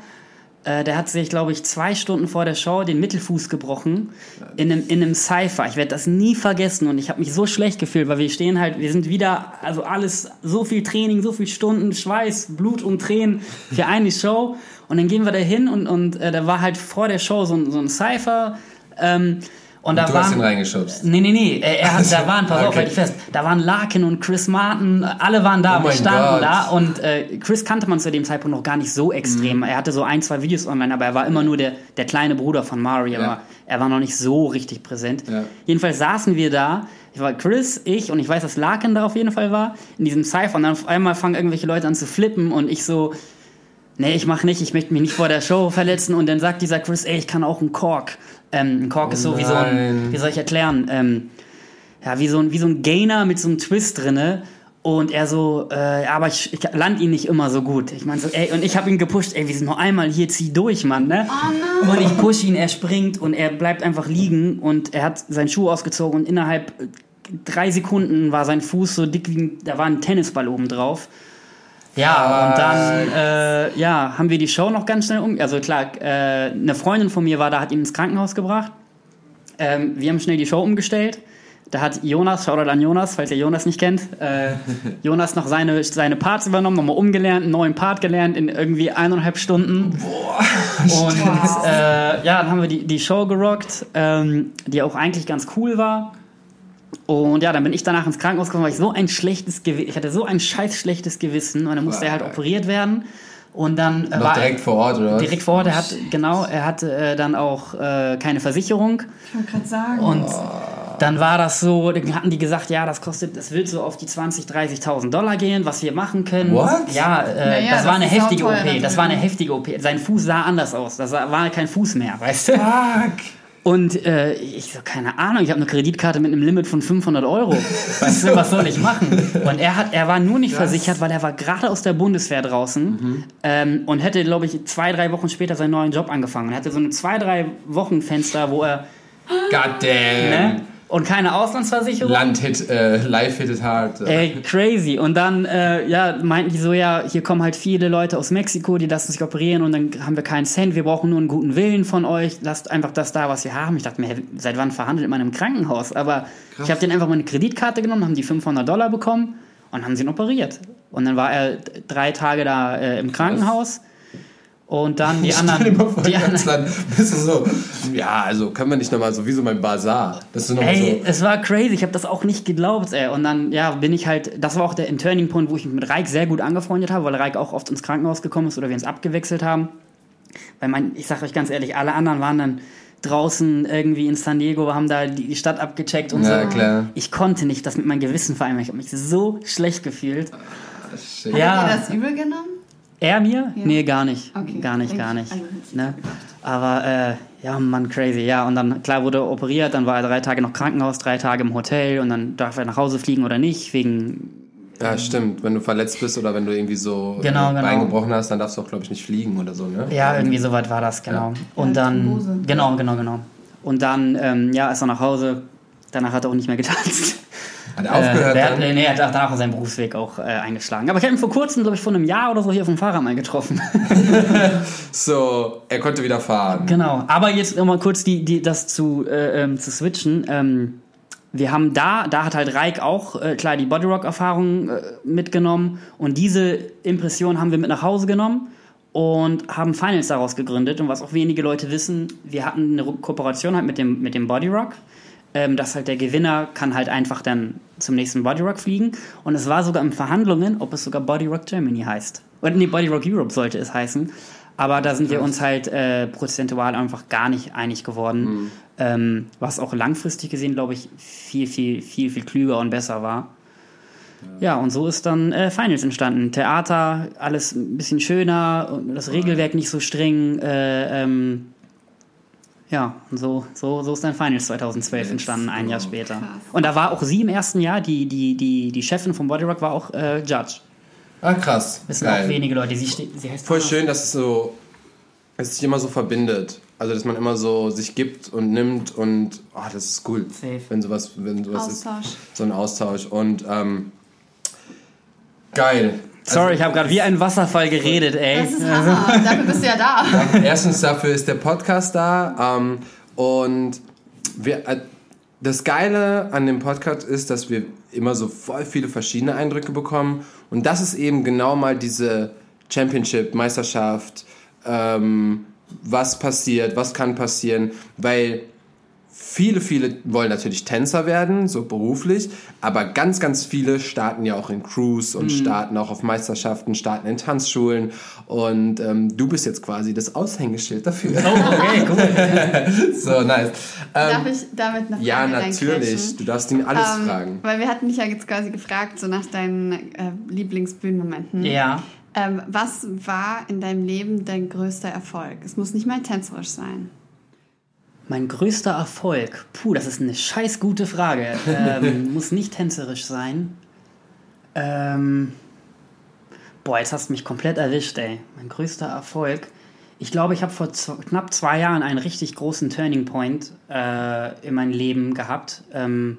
Äh, der hat sich, glaube ich, zwei Stunden vor der Show den Mittelfuß gebrochen in einem, in einem Cypher. Ich werde das nie vergessen und ich habe mich so schlecht gefühlt, weil wir stehen halt, wir sind wieder, also alles, so viel Training, so viel Stunden, Schweiß, Blut und Tränen für eine Show. Und dann gehen wir da hin und, und äh, da war halt vor der Show so, so ein Cypher. Ähm, und da du hast ihn waren, reingeschubst. Nee, nee, nee. Er, hat, <laughs> da waren, pass auf, Okay. halt ich fest, da waren Larkin und Chris Martin, alle waren da, Oh standen da und äh, Chris kannte man zu dem Zeitpunkt noch gar nicht so extrem. Mhm. Er hatte so ein, zwei Videos online, aber er war immer nur der, der kleine Bruder von Mari, aber Ja. er war noch nicht so richtig präsent. Ja. Jedenfalls saßen wir da, ich war Chris, ich und ich weiß, dass Larkin da auf jeden Fall war, in diesem Cypher und dann auf einmal fangen irgendwelche Leute an zu flippen und ich so, nee, ich mach nicht, ich möchte mich nicht vor der Show verletzen. Und dann sagt dieser Chris, ey, ich kann auch einen Kork. Ähm, ein Kork Oh ist so wie so ein, nein. wie soll ich erklären? Ähm, ja, wie so, ein, wie so ein Gainer mit so einem Twist drinne. Und er so, äh, aber ich, ich land ihn nicht immer so gut. Ich meine so, ey, und ich habe ihn gepusht, ey, wir sind nur einmal hier, zieh durch, Mann, ne? Und ich push ihn, er springt und er bleibt einfach liegen und er hat seinen Schuh ausgezogen und innerhalb drei Sekunden war sein Fuß so dick wie, ein- da war ein Tennisball oben drauf. Ja, und dann äh, ja, haben wir die Show noch ganz schnell um. Also klar, äh, eine Freundin von mir war da, hat ihn ins Krankenhaus gebracht. Ähm, wir haben schnell die Show umgestellt. Da hat Jonas, Shoutout an Jonas, falls ihr Jonas nicht kennt, äh, <laughs> Jonas noch seine, seine Parts übernommen, nochmal umgelernt, einen neuen Part gelernt in irgendwie eineinhalb Stunden. Boah, und äh, ja, dann haben wir die, die Show gerockt, ähm, die auch eigentlich ganz cool war. Und ja, dann bin ich danach ins Krankenhaus gekommen, weil ich so ein schlechtes Gewissen, ich hatte so ein scheiß schlechtes Gewissen und dann musste er halt operiert werden. Und dann äh, Noch war direkt vor Ort, oder was? direkt vor Ort, er hat, genau, er hatte äh, dann auch äh, keine Versicherung. Ich wollte gerade sagen. Und dann war das so, dann hatten die gesagt, ja, das kostet, das wird so auf die 20.000, 30.000 Dollar gehen, was wir machen können. What? Ja, äh, Naja, das, war das eine heftige OP. da Das war eine heftige OP. Sein Fuß sah anders aus. Das war kein Fuß mehr, weißt du? Fuck. Und äh, ich so, keine Ahnung, ich habe eine Kreditkarte mit einem Limit von 500 Euro. <laughs> Weißt du, was soll ich machen? Und er, hat, er war nur nicht versichert, weil er war gerade aus der Bundeswehr draußen ähm, und hätte, glaube ich, zwei, drei Wochen später seinen neuen Job angefangen. Er hatte so eine zwei, drei Wochen Fenster, wo er, God damn. ne? Und keine Auslandsversicherung. Land hit, äh, live hitted hard. Ey, crazy. Und dann, äh, ja, meinten die so, ja, hier kommen halt viele Leute aus Mexiko, die lassen sich operieren und dann haben wir keinen Cent, wir brauchen nur einen guten Willen von euch, lasst einfach das da, was wir haben. Ich dachte mir, seit wann verhandelt man im Krankenhaus? Aber ich habe denen einfach meine Kreditkarte genommen, haben die 500 Dollar bekommen und haben sie ihn operiert. Und dann war er drei Tage da äh, im Krankenhaus und dann <laughs> die anderen... vor, Die anderen Land bist du so, ja, also können wir nicht nochmal so wie so mein Bazar. Das ist nochmal Ey, so. es war crazy, ich habe das auch nicht geglaubt, ey. Und dann, ja, bin ich halt, das war auch der Turning Point, wo ich mich mit Reik sehr gut angefreundet habe, weil Reik auch oft ins Krankenhaus gekommen ist oder wir uns abgewechselt haben. Weil mein, ich sag euch ganz ehrlich, alle anderen waren dann draußen irgendwie in San Diego, haben da die Stadt abgecheckt und Ja, so. klar. Ich konnte nicht das mit meinem Gewissen vereinbaren. Ich habe mich so schlecht gefühlt. Shit. Ja. Habt ihr das übel genommen? Er mir? Ja. Nee, gar nicht. Okay. Gar nicht, gar nicht. Ne? Aber äh, Ja, Mann, crazy. Ja, und dann, klar, wurde er operiert, dann war er drei Tage noch Krankenhaus, drei Tage im Hotel und dann darf er nach Hause fliegen oder nicht, wegen. Ja, stimmt. Wenn du verletzt bist oder wenn du irgendwie so Genau, genau. Bein gebrochen hast, dann darfst du auch, glaube ich, nicht fliegen oder so, ne? Ja, irgendwie so weit war das, genau. Und Ja, dann. Genau, genau, genau. Und dann, ähm, ja, ist er nach Hause. Danach hat er auch nicht mehr getanzt. Hat er aufgehört äh, der, hat- nee, hat danach seinen Berufsweg auch äh, eingeschlagen. Aber ich habe ihn vor kurzem, glaube ich, vor einem Jahr oder so hier auf dem Fahrrad mal getroffen. <laughs> <laughs> So, er konnte wieder fahren. Genau, aber jetzt nochmal kurz die, die, das zu, äh, ähm, zu switchen. Ähm, wir haben da, da hat halt Reik auch äh, klar die Bodyrock-Erfahrung äh, mitgenommen und diese Impression haben wir mit nach Hause genommen und haben Finals daraus gegründet. Und was auch wenige Leute wissen, wir hatten eine Kooperation halt mit dem, mit dem Bodyrock. Ähm, dass halt der Gewinner kann halt einfach dann zum nächsten Bodyrock fliegen. Und es war sogar in Verhandlungen, ob es sogar Bodyrock Germany heißt. Oder nee, Bodyrock Europe sollte es heißen. Aber da sind wir uns halt äh, prozentual einfach gar nicht einig geworden. Ähm, was auch langfristig gesehen, glaube ich, viel, viel, viel, viel klüger und besser war. Ja, und so ist dann äh, Finals entstanden. Theater, alles ein bisschen schöner, das Regelwerk nicht so streng. Äh, ähm, ja, und so, so, so ist dann Finals 2012 Let's entstanden, ein. Jahr später. Krass. Und da war auch sie im ersten Jahr, die, die, die, die Chefin von Bodyrock war auch äh, Judge. Ah, krass. Wissen Geil. auch wenige Leute. Sie, sie heißt Voll anders. schön, dass es so, dass es sich immer so verbindet. Also, dass man immer so sich gibt und nimmt und, oh, das ist cool. Safe. Wenn sowas, wenn sowas ist. Austausch. So ein Austausch. Und, ähm, geil. Sorry, ich habe gerade wie ein Wasserfall geredet, ey. Das ist Hammer. Dafür bist du ja da. Erstens dafür ist der Podcast da ähm, und wir, äh, das Geile an dem Podcast ist, dass wir immer so voll viele verschiedene Eindrücke bekommen und das ist eben genau mal diese Championship, Meisterschaft, ähm, was passiert, was kann passieren, weil Viele, viele wollen natürlich Tänzer werden, so beruflich, aber ganz, ganz viele starten ja auch in Crews und starten auch auf Meisterschaften, starten in Tanzschulen und ähm, du bist jetzt quasi das Aushängeschild dafür. Oh, okay, cool. <laughs> so, nice. Darf Ähm, ich damit noch ja, natürlich. Du darfst ihn alles Ähm, fragen. Weil wir hatten dich ja jetzt quasi gefragt, so nach deinen äh, Lieblingsbühnenmomenten. Ja. Ähm, was war in deinem Leben dein größter Erfolg? Es muss nicht mal tänzerisch sein. Mein größter Erfolg. Puh, das ist eine scheiß gute Frage. Ähm, <laughs> muss nicht tänzerisch sein. Ähm, boah, jetzt hast du mich komplett erwischt, ey. Mein größter Erfolg. Ich glaube, ich habe vor knapp zwei Jahren einen richtig großen Turning Point äh, in meinem Leben gehabt. Ähm,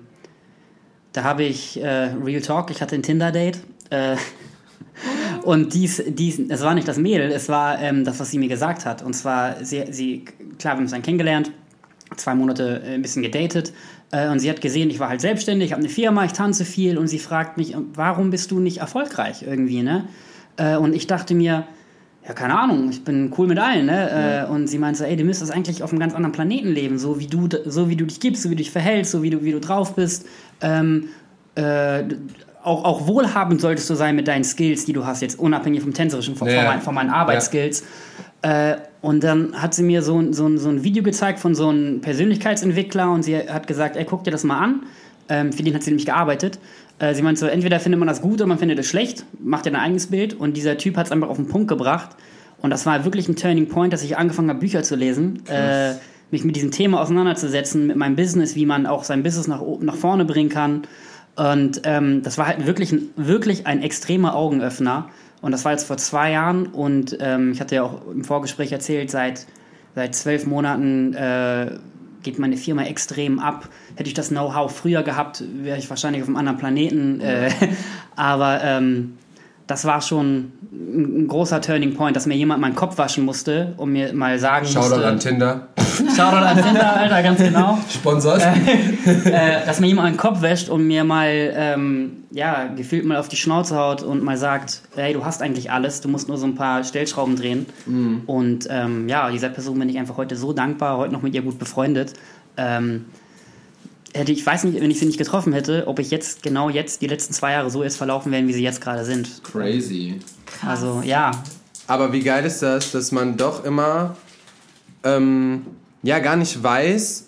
da habe ich äh, Real Talk, ich hatte ein Tinder-Date. Äh, <laughs> und dies, dies, es war nicht das Mädel, es war ähm, das, was sie mir gesagt hat. Und zwar, sie, sie klar, wir haben uns dann kennengelernt, zwei Monate äh, ein bisschen gedatet. Äh, und sie hat gesehen, ich war halt selbstständig, ich habe eine Firma, ich tanze viel. Und sie fragt mich, warum bist du nicht erfolgreich irgendwie, ne? Äh, und ich dachte mir, ja, keine Ahnung, ich bin cool mit allen, ne? Äh, und sie meinte, ey, du müsstest eigentlich auf einem ganz anderen Planeten leben, so wie du, so wie du dich gibst, so wie du dich verhältst, so wie du, wie du drauf bist. Ähm, äh, auch, auch wohlhabend solltest du sein mit deinen Skills, die du hast, jetzt unabhängig vom Tänzerischen, von, Ja. von, meinen, von meinen Arbeitsskills. Äh, und dann hat sie mir so, ein- so, ein- so ein Video gezeigt von so einem Persönlichkeitsentwickler und sie hat gesagt, ey, guck dir das mal an. Ähm, für den hat sie nämlich gearbeitet. Äh, sie meinte so, entweder findet man das gut oder man findet es schlecht, macht dir dein eigenes Bild. Und dieser Typ hat es einfach auf den Punkt gebracht. Und das war wirklich ein Turning Point, dass ich angefangen habe, Bücher zu lesen, äh, mich mit diesem Thema auseinanderzusetzen, mit meinem Business, wie man auch sein Business nach, oben- nach vorne bringen kann. Und ähm, das war halt wirklich ein, wirklich ein extremer Augenöffner. Und das war jetzt vor zwei Jahren. Und ähm, ich hatte ja auch im Vorgespräch erzählt, seit, seit zwölf Monaten äh, geht meine Firma extrem ab. Hätte ich das Know-how früher gehabt, wäre ich wahrscheinlich auf einem anderen Planeten. Äh, <laughs> aber ähm, das war schon ein, großer Turning Point, dass mir jemand meinen Kopf waschen musste und mir mal sagen Shoutout musste. an Tinder. Shoutout an Tinder, Alter, ganz genau Sponsor. äh, dass mir jemand einen Kopf wäscht und mir mal, ähm, ja, gefühlt mal auf die Schnauze haut und mal sagt, hey, du hast eigentlich alles, du musst nur so ein paar Stellschrauben drehen. Und ähm, ja, dieser Person bin ich einfach heute so dankbar, heute noch mit ihr gut befreundet. Ähm, hätte ich, weiß nicht, wenn ich sie nicht getroffen hätte, ob ich jetzt, genau jetzt, die letzten zwei Jahre so jetzt verlaufen wären, wie sie jetzt gerade sind. Crazy. Also, ja, Aber wie geil ist das, dass man doch immer ähm, ja gar nicht weiß,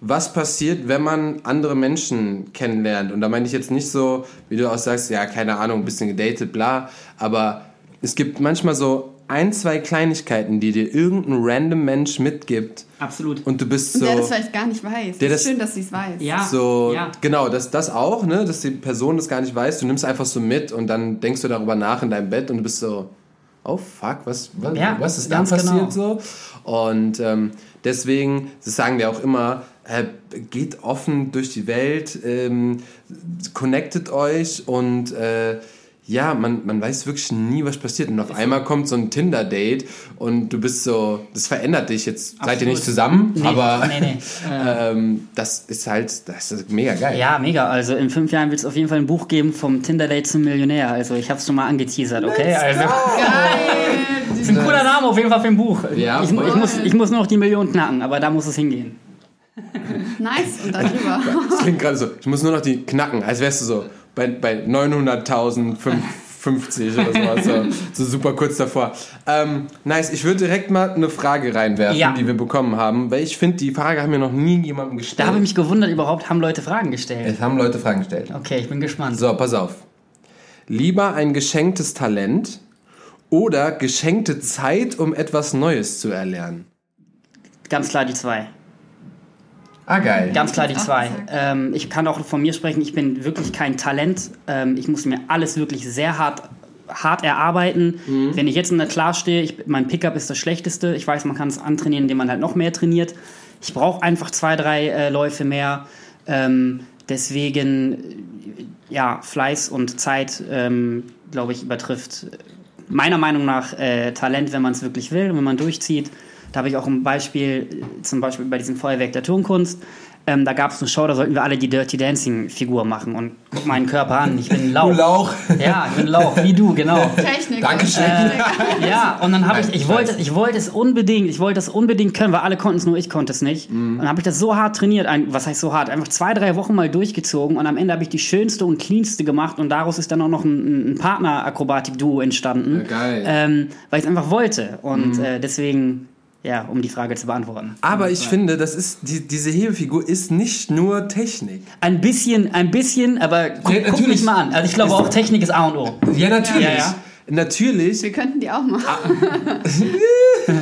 was passiert, wenn man andere Menschen kennenlernt. Und da meine ich jetzt nicht so, wie du auch sagst, ja, keine Ahnung, ein bisschen gedatet, bla. Aber es gibt manchmal so ein, zwei Kleinigkeiten, die dir irgendein random Mensch mitgibt Absolut. und du bist Und so... der das vielleicht gar nicht weiß. Der das schön, dass sie es weiß. Ja. So, ja. genau, das, das auch, ne, dass die Person das gar nicht weiß. Du nimmst einfach so mit und dann denkst du darüber nach in deinem Bett und du bist so, oh fuck, was, was, Ja, was ist da ganz passiert genau. so? Und ähm, deswegen, das sagen wir auch immer, äh, geht offen durch die Welt, ähm, connectet euch und äh, ja, man, man weiß wirklich nie, was passiert. Und auf einmal kommt so ein Tinder-Date und du bist so, das verändert dich. Jetzt seid ihr Absolut. nicht zusammen, Nee, aber nee, nee. <laughs> ähm, das ist halt, das ist mega geil. Ja, mega. Also in fünf Jahren wird es auf jeden Fall ein Buch geben vom Tinder-Date zum Millionär. Also ich habe es schon mal angeteasert, okay? Also, <laughs> Geil! Ist ein cooler Name auf jeden Fall für ein Buch. Ja, ich, ich, muss, ich muss nur noch die Million knacken, aber da muss es hingehen. <laughs> Nice. Und dann drüber. <laughs> Das klingt gerade so, ich muss nur noch die knacken, als wärst du so bei, bei 900.050 oder sowas, so, so super kurz davor. Ähm, nice, ich würde direkt mal eine Frage reinwerfen, Ja. die wir bekommen haben, weil ich finde, die Frage haben mir noch nie jemandem gestellt. Da habe ich mich gewundert, überhaupt haben Leute Fragen gestellt. es haben Leute Fragen gestellt. Okay, ich bin gespannt. So, pass auf. Lieber ein geschenktes Talent oder geschenkte Zeit, um etwas Neues zu erlernen? Ganz klar die zwei. Ah, geil. Ganz klar die zwei. Ähm, ich kann auch von mir sprechen, ich bin wirklich kein Talent. Ähm, ich muss mir alles wirklich sehr hart, hart erarbeiten. Wenn ich jetzt in der Class stehe, ich, mein Pickup ist das Schlechteste. Ich weiß, man kann es antrainieren, indem man halt noch mehr trainiert. Ich brauche einfach zwei, drei äh, Läufe mehr. Ähm, deswegen, ja, Fleiß und Zeit, ähm, glaube ich, übertrifft meiner Meinung nach äh, Talent, wenn man es wirklich will und wenn man durchzieht. Da habe ich auch ein Beispiel, äh, zum Beispiel bei diesem Feuerwerk der Turnkunst. Ähm, da gab es eine Show, da sollten wir alle die Dirty Dancing Figur machen. Und guck meinen Körper an, ich bin ein Lauch. Lauch. Ja, ich bin ein Lauch, wie du, genau. Technik. Dankeschön. Technik. Ja, und dann habe ich, ich wollte, ich wollte es unbedingt, ich wollte es unbedingt können, weil alle konnten es, nur ich konnte es nicht. Und dann habe ich das so hart trainiert, ein, was heißt so hart, einfach zwei, drei Wochen mal durchgezogen und am Ende habe ich die schönste und cleanste gemacht und daraus ist dann auch noch ein, ein Partner-Akrobatik-Duo entstanden. Ja, geil. Ähm, weil ich es einfach wollte und äh, deswegen, ja, um die Frage zu beantworten. Aber ich finde, das ist, die, diese Hebefigur ist nicht nur Technik. Ein bisschen, ein bisschen, aber guck, Ja, guck natürlich. mich mal an. Also ich glaube auch Technik ist A und O. Ja, natürlich. Ja, ja. Natürlich, Wir könnten die auch machen. <laughs>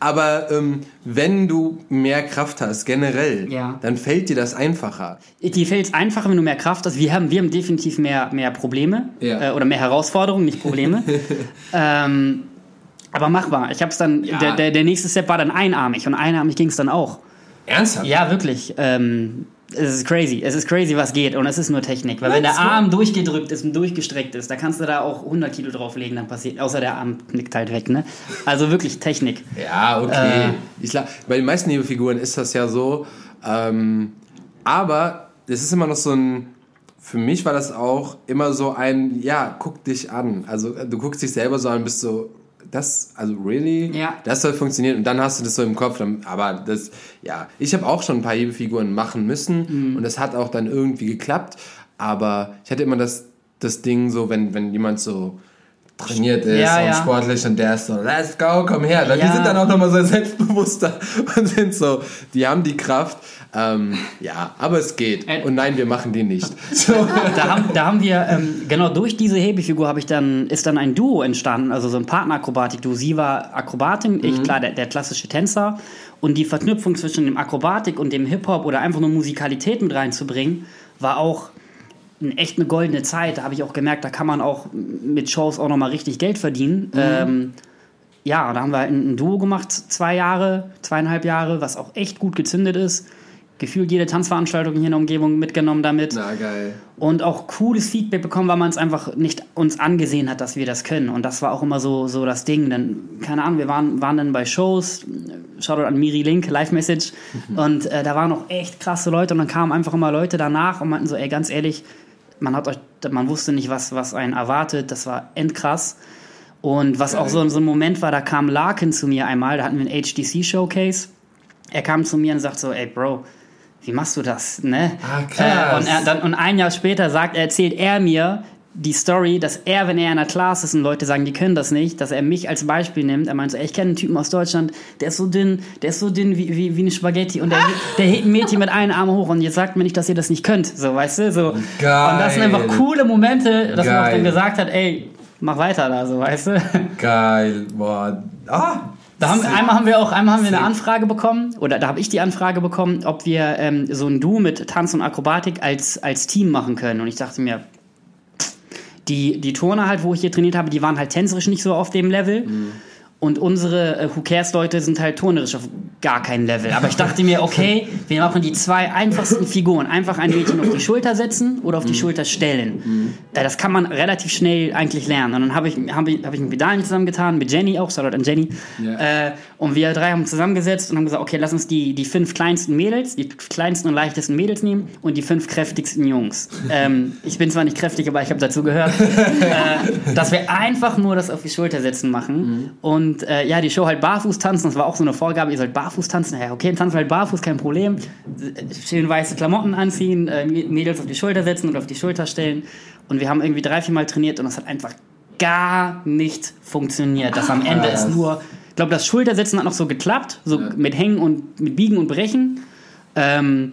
aber ähm, wenn du mehr Kraft hast, generell, Ja. dann fällt dir das einfacher. Die fällt es einfacher, wenn du mehr Kraft hast. Wir haben, wir haben definitiv mehr, mehr Probleme Ja. äh, oder mehr Herausforderungen, nicht Probleme. <laughs> ähm, aber machbar. Ich habe es dann, Ja. der, der, der nächste Step war dann einarmig und einarmig ging es dann auch. Ernsthaft? Ja, wirklich. Ähm, es ist crazy. Es ist crazy, was geht und es ist nur Technik. Weil wenn der? Arm durchgedrückt ist und durchgestreckt ist, da kannst du da auch 100 Kilo drauflegen, dann passiert, außer der Arm knickt halt weg, ne? Also wirklich Technik. Ja, okay. Äh. Ich, bei den meisten Hebefiguren ist das ja so. Ähm, aber es ist immer noch so ein. Für mich war das auch immer so ein, ja, guck dich an. Also du guckst dich selber so an bist so, das, also really? Ja. Das soll funktionieren und dann hast du das so im Kopf. Dann, aber das, ja, ich habe auch schon ein paar Hebefiguren machen müssen Mhm. und das hat auch dann irgendwie geklappt. Aber ich hatte immer das, das Ding so, wenn, wenn jemand so trainiert ist Ja, und ja. sportlich und der ist so, let's go, komm her. Dann, Die Ja. sind dann auch nochmal so selbstbewusster <laughs> und sind so, die haben die Kraft. Ähm, ja, aber es geht. Äh. Und nein, wir machen die nicht. <laughs> So. da haben, da haben wir, ähm, genau durch diese Hebefigur habe ich dann, ist dann ein Duo entstanden, also so ein Partnerakrobatik-Duo. Sie war Akrobatin, ich klar, der, der klassische Tänzer. Und die Verknüpfung zwischen dem Akrobatik und dem Hip-Hop oder einfach nur Musikalität mit reinzubringen, war auch echt eine goldene Zeit. Da habe ich auch gemerkt, da kann man auch mit Shows auch nochmal richtig Geld verdienen. Ähm, ja, da haben wir halt ein, Duo gemacht, zwei Jahre, zweieinhalb Jahre, was auch echt gut gezündet ist. Gefühlt jede Tanzveranstaltung hier in der Umgebung mitgenommen damit Na, geil. und auch cooles Feedback bekommen, weil man es einfach nicht uns angesehen hat, dass wir das können. Und das war auch immer so, so das Ding. Denn, keine Ahnung, wir waren, waren dann bei Shows, Shoutout an Miri Link, Live Message, und äh, da waren auch echt krasse Leute und dann kamen einfach immer Leute danach und meinten so, ey, ganz ehrlich, man hat euch, man wusste nicht, was, was einen erwartet, das war endkrass. Und was auch so, so ein Moment war, da kam Larkin zu mir einmal, da hatten wir einen HDC-Showcase. Er kam zu mir und sagt so, ey Bro, wie machst du das? Ne? Ah, krass. Äh, und, er, dann, und ein Jahr später sagt, er, erzählt er mir die Story, dass er, wenn er in einer Class ist und Leute sagen, die können das nicht, dass er mich als Beispiel nimmt. Er meint so, ey, ich kenne einen Typen aus Deutschland, der ist so dünn, der ist so dünn wie, wie, wie eine Spaghetti und der, der hebt ein Mädchen mit einem Arm hoch und jetzt sagt mir nicht, dass ihr das nicht könnt. So, weißt du? So. Geil. Und das sind einfach coole Momente, dass man auch Geil. dann gesagt hat, ey, mach weiter da, so, weißt du? Geil, boah. Ah! Da haben, einmal haben wir auch einmal haben wir eine Anfrage bekommen, oder da habe ich die Anfrage bekommen, ob wir ähm, so ein Duo mit Tanz und Akrobatik als, als Team machen können. Und ich dachte mir, die, die Turner halt, wo ich hier trainiert habe, die waren halt tänzerisch nicht so auf dem Level. Und unsere äh, Who Cares Leute sind halt turnerisch auf gar kein Level. Aber ich dachte mir, okay, <laughs> wir machen die zwei einfachsten Figuren. Einfach ein Mädchen auf die Schulter setzen oder auf die Schulter stellen. Äh, das kann man relativ schnell eigentlich lernen. Und dann habe ich, hab ich, hab ich mit Vidalien zusammengetan, mit Jenny auch, Shoutout an Jenny. Äh, und wir drei haben zusammengesetzt und haben gesagt, okay, lass uns die, die fünf kleinsten Mädels, die kleinsten und leichtesten Mädels nehmen und die fünf kräftigsten Jungs. <laughs> ähm, ich bin zwar nicht kräftig, aber ich habe dazu gehört, <laughs> äh, dass wir einfach nur das auf die Schulter setzen machen. Und äh, ja, die Show halt barfuß tanzen, das war auch so eine Vorgabe, ihr sollt barfuß tanzen. Ja, okay, tanzen halt barfuß, kein Problem. Schön weiße Klamotten anziehen, äh, Mädels auf die Schulter setzen und auf die Schulter stellen. Und wir haben irgendwie drei, vier Mal trainiert und das hat einfach gar nicht funktioniert. Das am Ende ist nur, ich glaube, das Schultersetzen hat noch so geklappt, so mit Hängen und mit Biegen und Brechen. Ähm,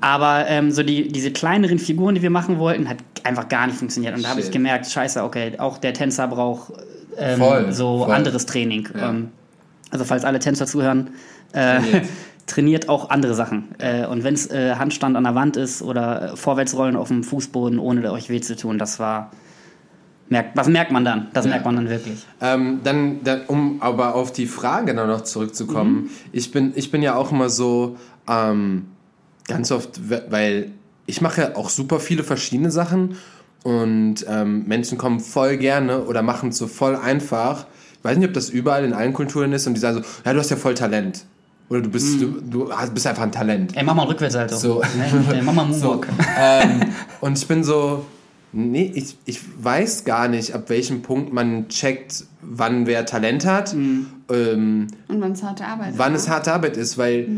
aber ähm, so die, diese kleineren Figuren, die wir machen wollten, hat einfach gar nicht funktioniert. Und da habe ich gemerkt, scheiße, okay, auch der Tänzer braucht ähm, Voll, so voll. anderes Training. Ja. Ähm, also falls alle Tänzer zuhören, äh, Trainiert. <laughs> trainiert auch andere Sachen. Äh, und wenn es äh, Handstand an der Wand ist oder äh, Vorwärtsrollen auf dem Fußboden, ohne euch weh zu tun, das war. Merkt, was merkt man dann? Das Ja. merkt man dann wirklich. Ähm, dann, dann, um aber auf die Frage dann noch zurückzukommen, ich, bin, ich bin ja auch immer so ähm, ganz oft, we- weil ich mache ja auch super viele verschiedene Sachen und ähm, Menschen kommen voll gerne oder machen es so voll einfach. Ich weiß nicht, ob das überall in allen Kulturen ist und die sagen so, ja, du hast ja voll Talent. Oder du bist, du, du hast, bist einfach ein Talent. Ey, mach mal einen Rückwärtssalto. So. Ne? Mach mal einen <laughs> So, Moonwalk. ähm, und ich bin so, nee, ich, ich weiß gar nicht, ab welchem Punkt man checkt, wann wer Talent hat, Mhm. ähm, Und wann es harte Arbeit ist. wann ne? es harte Arbeit ist, weil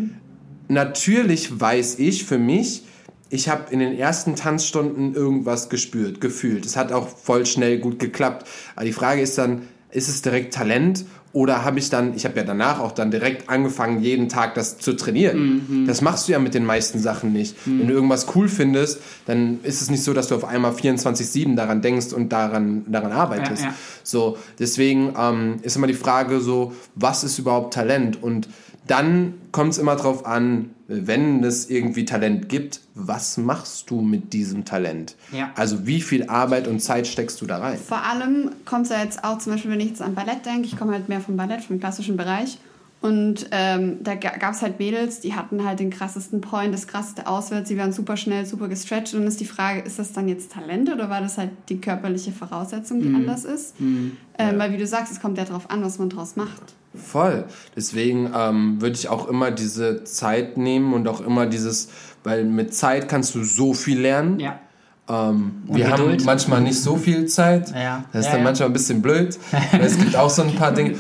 natürlich weiß ich für mich, ich habe in den ersten Tanzstunden irgendwas gespürt, gefühlt. Es hat auch voll schnell gut geklappt. Aber die Frage ist dann, ist es direkt Talent oder habe ich dann, ich habe ja danach auch dann direkt angefangen, jeden Tag das zu trainieren. Das machst du ja mit den meisten Sachen nicht. Wenn du irgendwas cool findest, dann ist es nicht so, dass du auf einmal 24-7 daran denkst und daran, daran arbeitest. Ja, ja. So, deswegen ähm, ist immer die Frage so, was ist überhaupt Talent? Und dann kommt es immer drauf an, wenn es irgendwie Talent gibt, was machst du mit diesem Talent? Ja. Also wie viel Arbeit und Zeit steckst du da rein? Vor allem kommt es ja jetzt auch zum Beispiel, wenn ich jetzt an Ballett denke, ich komme halt mehr vom Ballett, vom klassischen Bereich. Und ähm, da gab es halt Mädels, die hatten halt den krassesten Point, das krasseste Auswärts, die waren super schnell, super gestretched. Und dann ist die Frage, ist das dann jetzt Talent oder war das halt die körperliche Voraussetzung, die anders ist? Ähm, Weil wie du sagst, es kommt ja darauf an, was man draus macht. Voll. Deswegen ähm, würde ich auch immer diese Zeit nehmen und auch immer dieses, weil mit Zeit kannst du so viel lernen. Ja. Ähm, wir haben Geduld. manchmal nicht so viel Zeit. Ja. Das ist Ja, dann ja. manchmal ein bisschen blöd. <laughs> Es gibt auch so ein paar Dinge.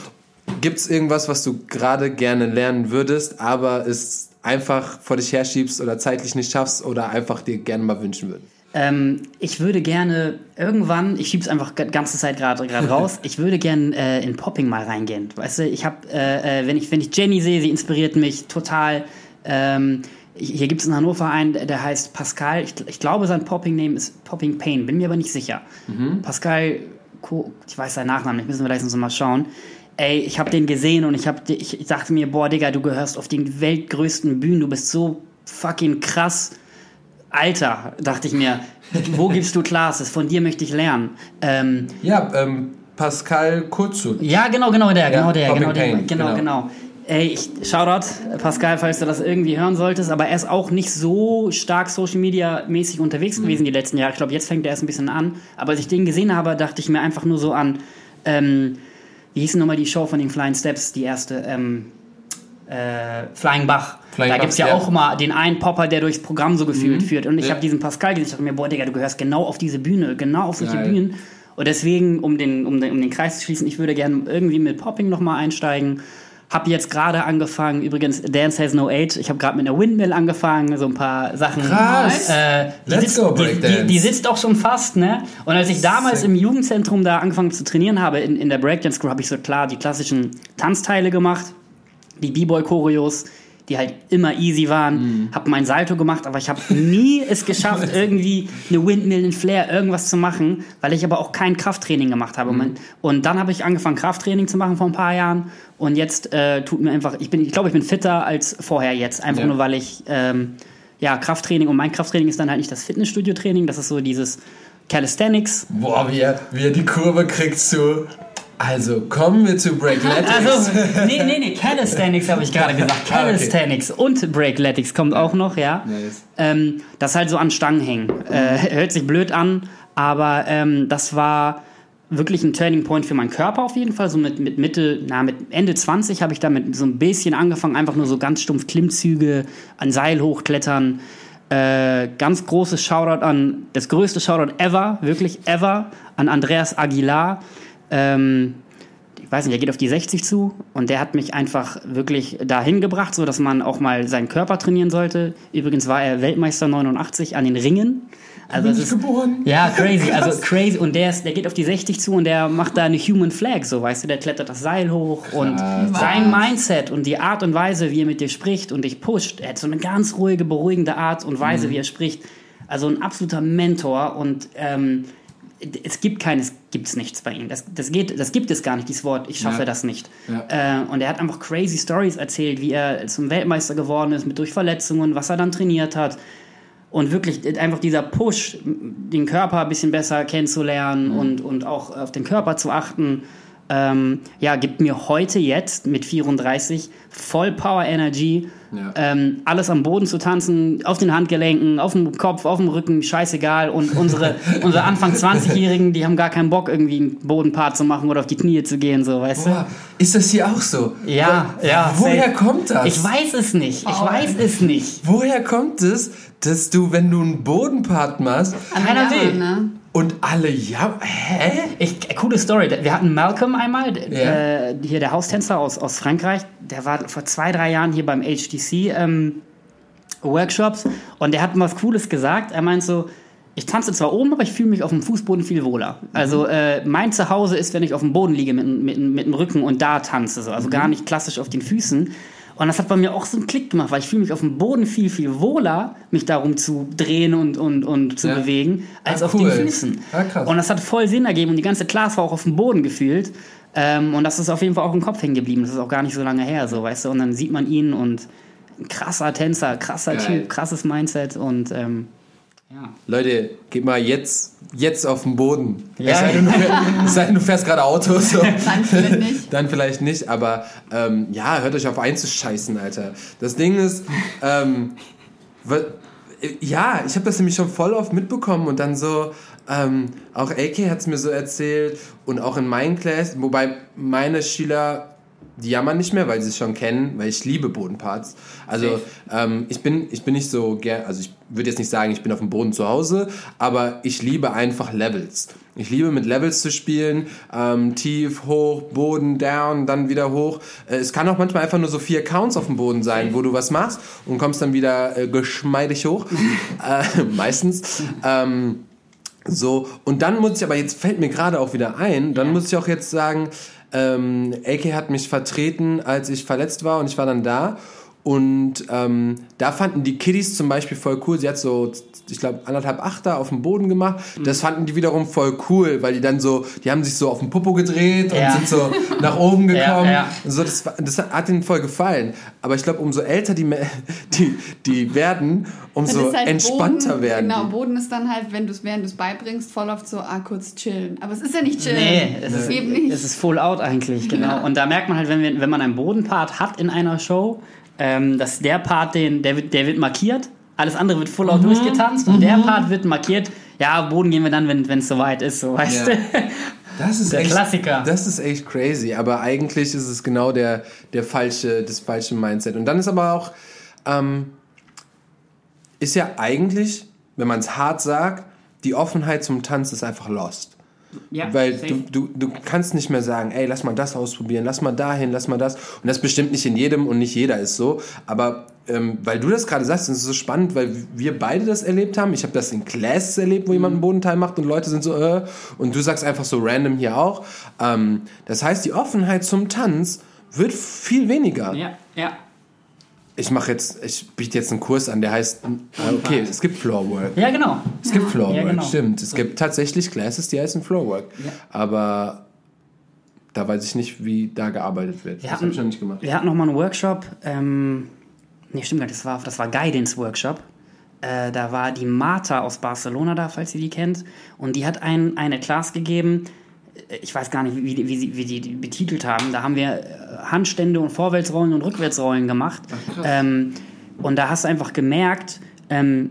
Gibt es irgendwas, was du gerade gerne lernen würdest, aber es einfach vor dich herschiebst oder zeitlich nicht schaffst oder einfach dir gerne mal wünschen würdest? Ähm, ich würde gerne irgendwann, ich schieb's einfach die ganze Zeit gerade <laughs> raus, ich würde gerne äh, in Popping mal reingehen. Weißt du, ich habe, äh, äh, wenn ich wenn ich Jenny sehe, sie inspiriert mich total. Ähm, hier gibt es in Hannover einen, der heißt Pascal. Ich, ich glaube, sein Popping-Name ist Popping Pain, bin mir aber nicht sicher. Pascal, Co ich weiß seinen Nachnamen nicht, müssen wir gleich mal schauen. Ey, ich habe den gesehen und ich, hab, ich, ich dachte mir, boah, Digga, du gehörst auf den weltgrößten Bühnen, du bist so fucking krass. Alter, dachte ich mir, wo <laughs> gibst du Classes? Von dir möchte ich lernen. Ähm, Ja, ähm, Pascal Kurzut. ja, genau, genau der, genau der, genau der, Pain, genau, genau. genau. Ey, ich, Shoutout, Pascal, falls du das irgendwie hören solltest, aber er ist auch nicht so stark Social Media mäßig unterwegs gewesen die letzten Jahre. Ich glaube, jetzt fängt er erst ein bisschen an. Aber als ich den gesehen habe, dachte ich mir einfach nur so an, ähm, wie hieß denn nochmal die Show von den Flying Steps, die erste, ähm, äh, Flying Bach. Flying da gibt es ja, auch mal den einen Popper, der durchs Programm so gefühlt führt. Und ich Ja. habe diesen Pascal gesehen, ich dachte mir, boah, Digga, du gehörst genau auf diese Bühne, genau auf solche Geil. Bühnen. Und deswegen, um den, um den, um den Kreis zu schließen, ich würde gerne irgendwie mit Popping nochmal einsteigen. Hab jetzt gerade angefangen, übrigens, Dance Has No Age. Ich habe gerade mit einer Windmill angefangen, so ein paar Sachen. Krass. Äh, die, Let's sitzt, go, die, die, Breakdance. die sitzt auch schon fast, ne? Und als ich damals Sick. im Jugendzentrum da angefangen zu trainieren habe, in, in der Breakdance Crew, habe ich so klar die klassischen Tanzteile gemacht, die B-Boy-Choreos, die halt immer easy waren. Mhm. Habe mein Salto gemacht, aber ich habe nie es geschafft, <laughs> irgendwie eine Windmill, einen Flair, irgendwas zu machen, weil ich aber auch kein Krafttraining gemacht habe. Mhm. Und dann habe ich angefangen, Krafttraining zu machen vor ein paar Jahren. Und jetzt äh, tut mir einfach, ich bin, ich glaube, ich bin fitter als vorher jetzt, einfach Ja. nur weil ich ähm, ja Krafttraining und mein Krafttraining ist dann halt nicht das Fitnessstudio-Training, das ist so dieses Calisthenics. Boah, wie er, wie er die Kurve kriegt zu. Also, kommen wir zu Breakletics. Also, nee, nee, nee, Calisthenics habe ich gerade gesagt. Ah, okay. Calisthenics und Breakletics kommt auch noch, ja. Nice. Ähm, das halt so an Stangen hängen. Äh, hört sich blöd an, aber ähm, das war wirklich ein Turning Point für meinen Körper auf jeden Fall. So mit, mit Mitte, na, mit Ende 20 habe ich damit so ein bisschen angefangen, einfach nur so ganz stumpf Klimmzüge, an Seil hochklettern. Äh, ganz großes Shoutout an, das größte Shoutout ever, wirklich ever, an Andreas Aguilar. Ähm, ich weiß nicht, er geht auf die 60 zu und der hat mich einfach wirklich dahin gebracht, so dass man auch mal seinen Körper trainieren sollte. Übrigens war er Weltmeister 89 an den Ringen. Also Bin ich ist, geboren? ja, <laughs> crazy, also crazy. Und der, ist, der geht auf die 60 zu und der macht da eine Human Flag, so weißt du, der klettert das Seil hoch und sein Mindset und die Art und Weise, wie er mit dir spricht und dich pusht, er hat so eine ganz ruhige, beruhigende Art und Weise, wie er spricht. Also ein absoluter Mentor und ähm, es gibt keines, gibt's nichts bei ihm. Das, das, geht, das gibt es gar nicht, dieses Wort, ich schaffe Ja. das nicht. Ja. Äh, und er hat einfach crazy Stories erzählt, wie er zum Weltmeister geworden ist, mit durch Verletzungen, was er dann trainiert hat. Und wirklich äh, einfach dieser Push, den Körper ein bisschen besser kennenzulernen Mhm. und, und auch auf den Körper zu achten, ähm, ja, gibt mir heute jetzt mit 34 voll Power Energy, Ja. ähm, alles am Boden zu tanzen, auf den Handgelenken, auf dem Kopf, auf dem Rücken, scheißegal. Und unsere, <laughs> unsere Anfang 20-Jährigen, die haben gar keinen Bock, irgendwie einen Bodenpart zu machen oder auf die Knie zu gehen, so, weißt du? Boah, ist das hier auch so? Ja, ja. Woher safe. kommt das? Ich weiß es nicht. Ich weiß es nicht. Woher kommt es, dass du, wenn du einen Bodenpart machst Keiner will. ne? Und alle ja, hä? Ich, coole Story. Wir hatten Malcolm einmal, Ja. äh, hier der Haustänzer aus, aus Frankreich. Der war vor zwei, drei Jahren hier beim HTC ähm, Workshops und der hat was Cooles gesagt. Er meint so, ich tanze zwar oben, aber ich fühle mich auf dem Fußboden viel wohler. Also äh, mein Zuhause ist, wenn ich auf dem Boden liege mit, mit, mit dem Rücken und da tanze. So. Also gar nicht klassisch auf den Füßen. Und das hat bei mir auch so einen Klick gemacht, weil ich fühle mich auf dem Boden viel, viel wohler, mich darum zu drehen und, und, und zu Ja. bewegen, als Ah, auf cool. den Füßen. Ah. Und das hat voll Sinn ergeben und die ganze Class war auch auf dem Boden gefühlt. Ähm, und das ist auf jeden Fall auch im Kopf hängen geblieben. Das ist auch gar nicht so lange her, so, weißt du. Und dann sieht man ihn und krasser Tänzer, krasser Geil. Typ, krasses Mindset und ähm, ja. Leute, geht mal jetzt, jetzt auf den Boden. Ja. Es sei denn, du sei denn, du fährst gerade Auto. So. <laughs> Dann vielleicht nicht. Dann vielleicht nicht, aber ähm, ja, hört euch auf einzuscheißen, Alter. Das Ding ist, ähm, äh, ja, ich habe das nämlich schon voll oft mitbekommen und dann so, ähm, auch AK hat es mir so erzählt und auch in meinen Class, wobei meine Schüler, die jammern nicht mehr, weil sie es schon kennen, weil ich liebe Bodenparts. Also ähm, ich bin ich bin nicht so gern, also ich würde jetzt nicht sagen, ich bin auf dem Boden zu Hause, aber ich liebe einfach Levels. Ich liebe mit Levels zu spielen, ähm, tief, hoch, Boden, down, dann wieder hoch. Äh, es kann auch manchmal einfach nur so vier Counts auf dem Boden sein, wo du was machst und kommst dann wieder äh, geschmeidig hoch. <laughs> äh, meistens. Ähm, so, und dann muss ich aber, jetzt fällt mir gerade auch wieder ein, dann muss ich auch jetzt sagen, ähm, AK hat mich vertreten, als ich verletzt war und ich war dann da. Und ähm, da fanden die Kiddies zum Beispiel voll cool. Sie hat so, ich glaube, anderthalb Achter auf dem Boden gemacht. Das fanden die wiederum voll cool, weil die dann so, die haben sich so auf den Popo gedreht Ja. und sind so nach oben <laughs> Ja, gekommen. ja. So, das, das hat ihnen voll gefallen. Aber ich glaube, umso älter die, <laughs> die, die werden, umso halt entspannter Boden, werden. Genau. Boden ist dann halt, wenn du es während du es beibringst, voll oft so, ah, kurz chillen. Aber es ist ja nicht chillen. Nee, es ist, eben nicht. es ist full out eigentlich, genau. Ja. Und da merkt man halt, wenn, wir, wenn man einen Bodenpart hat in einer Show, ähm, dass der Part, den, der, wird, der wird markiert, alles andere wird full out durchgetanzt und der Part wird markiert, ja, Boden gehen wir dann, wenn es soweit ist, so weißt Ja. du. <laughs> Das ist Der echt, Klassiker. Das ist echt crazy, aber eigentlich ist es genau der, der falsche, das falsche Mindset. Und dann ist aber auch, ähm, ist ja eigentlich, wenn man es hart sagt, die Offenheit zum Tanz ist einfach lost. Ja, Weil safe. du, du, du kannst nicht mehr sagen, ey, lass mal das ausprobieren, lass mal dahin, lass mal das. Und das bestimmt nicht in jedem und nicht jeder ist so. Aber ähm, weil du das gerade sagst, ist es so spannend, weil wir beide das erlebt haben. Ich habe das in Classes erlebt, wo jemand einen Bodenteil macht und Leute sind so, äh, und du sagst einfach so random hier auch. Ähm, das heißt, die Offenheit zum Tanz wird viel weniger. ja, ja. Ich mache jetzt, ich biete jetzt einen Kurs an, der heißt, okay, es gibt Floorwork. Ja, genau. Es gibt Floorwork, Ja, genau. stimmt. Es gibt tatsächlich Classes, die heißen Floorwork. Ja. Aber da weiß ich nicht, wie da gearbeitet wird. Wir das habe ich noch nicht gemacht. wir hatten noch mal einen Workshop. Ähm, nee, stimmt gar nicht. Das war, das war Guidance Workshop. Äh, da war die Marta aus Barcelona da, falls ihr die kennt. Und die hat ein, eine Class gegeben. Ich weiß gar nicht, wie, wie, wie, die betitelt haben. Da haben wir äh, Handstände und Vorwärtsrollen und Rückwärtsrollen gemacht. ähm, und da hast du einfach gemerkt, ähm,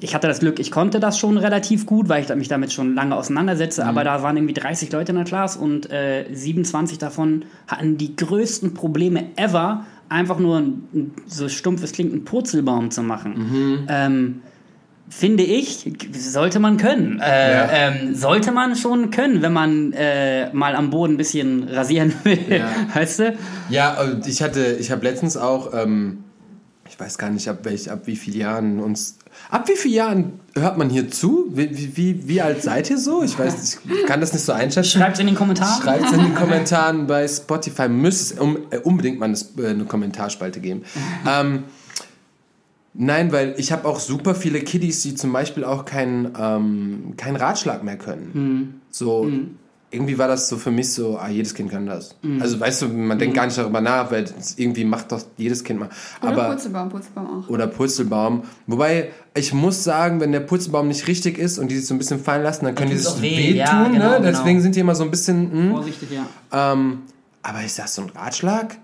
ich hatte das Glück, ich konnte das schon relativ gut, weil ich mich damit schon lange auseinandersetze. Mhm. Aber da waren irgendwie 30 Leute in der Class und äh, 27 davon hatten die größten Probleme ever, einfach nur ein, ein, so stumpf es klingt, einen Purzelbaum zu machen. Mhm. Ähm, finde ich, sollte man können. Äh, Ja. ähm, sollte man schon können, wenn man äh, mal am Boden ein bisschen rasieren will. Ja. <laughs> Weißt du? Ja, ich hatte, ich habe letztens auch, ähm, ich weiß gar nicht, ab, welch, ab wie vielen Jahren uns, ab wie vielen Jahren hört man hier zu? Wie, wie, wie, alt seid ihr so? Ich weiß, ich kann das nicht so einschätzen. Schreibt in den Kommentaren. Schreibt es in den <laughs> Kommentaren bei Spotify. Müsste es um, äh, unbedingt mal eine, äh, eine Kommentarspalte geben. ähm, nein, weil ich habe auch super viele Kiddies, die zum Beispiel auch keinen ähm, keinen Ratschlag mehr können. So, irgendwie war das so für mich so, ah, jedes Kind kann das. Also weißt du, man denkt gar nicht darüber nach, weil irgendwie macht doch jedes Kind mal. Oder Aber Purzelbaum, Purzelbaum auch. oder Purzelbaum. Wobei, ich muss sagen, wenn der Purzelbaum nicht richtig ist und die sich so ein bisschen fallen lassen, dann können die sich auch weh. wehtun. Ja, genau, ne? genau. Deswegen sind die immer so ein bisschen. Hm. Vorsichtig, ja. Ähm, aber ist das so ein Ratschlag?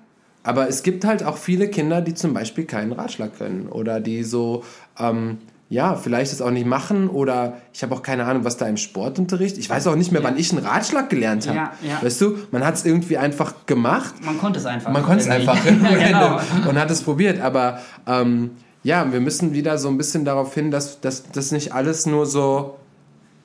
Aber es gibt halt auch viele Kinder, die zum Beispiel keinen Ratschlag können oder die so, ähm, ja, vielleicht es auch nicht machen oder ich habe auch keine Ahnung, was da im Sportunterricht. Ich weiß auch nicht mehr, wann ich einen Ratschlag gelernt habe. Ja, ja. Weißt du, man hat es irgendwie einfach gemacht Man konnte es einfach. man konnte es einfach <laughs> ja, genau. und hat es probiert. Aber ähm, ja, wir müssen wieder so ein bisschen darauf hin, dass das nicht alles nur so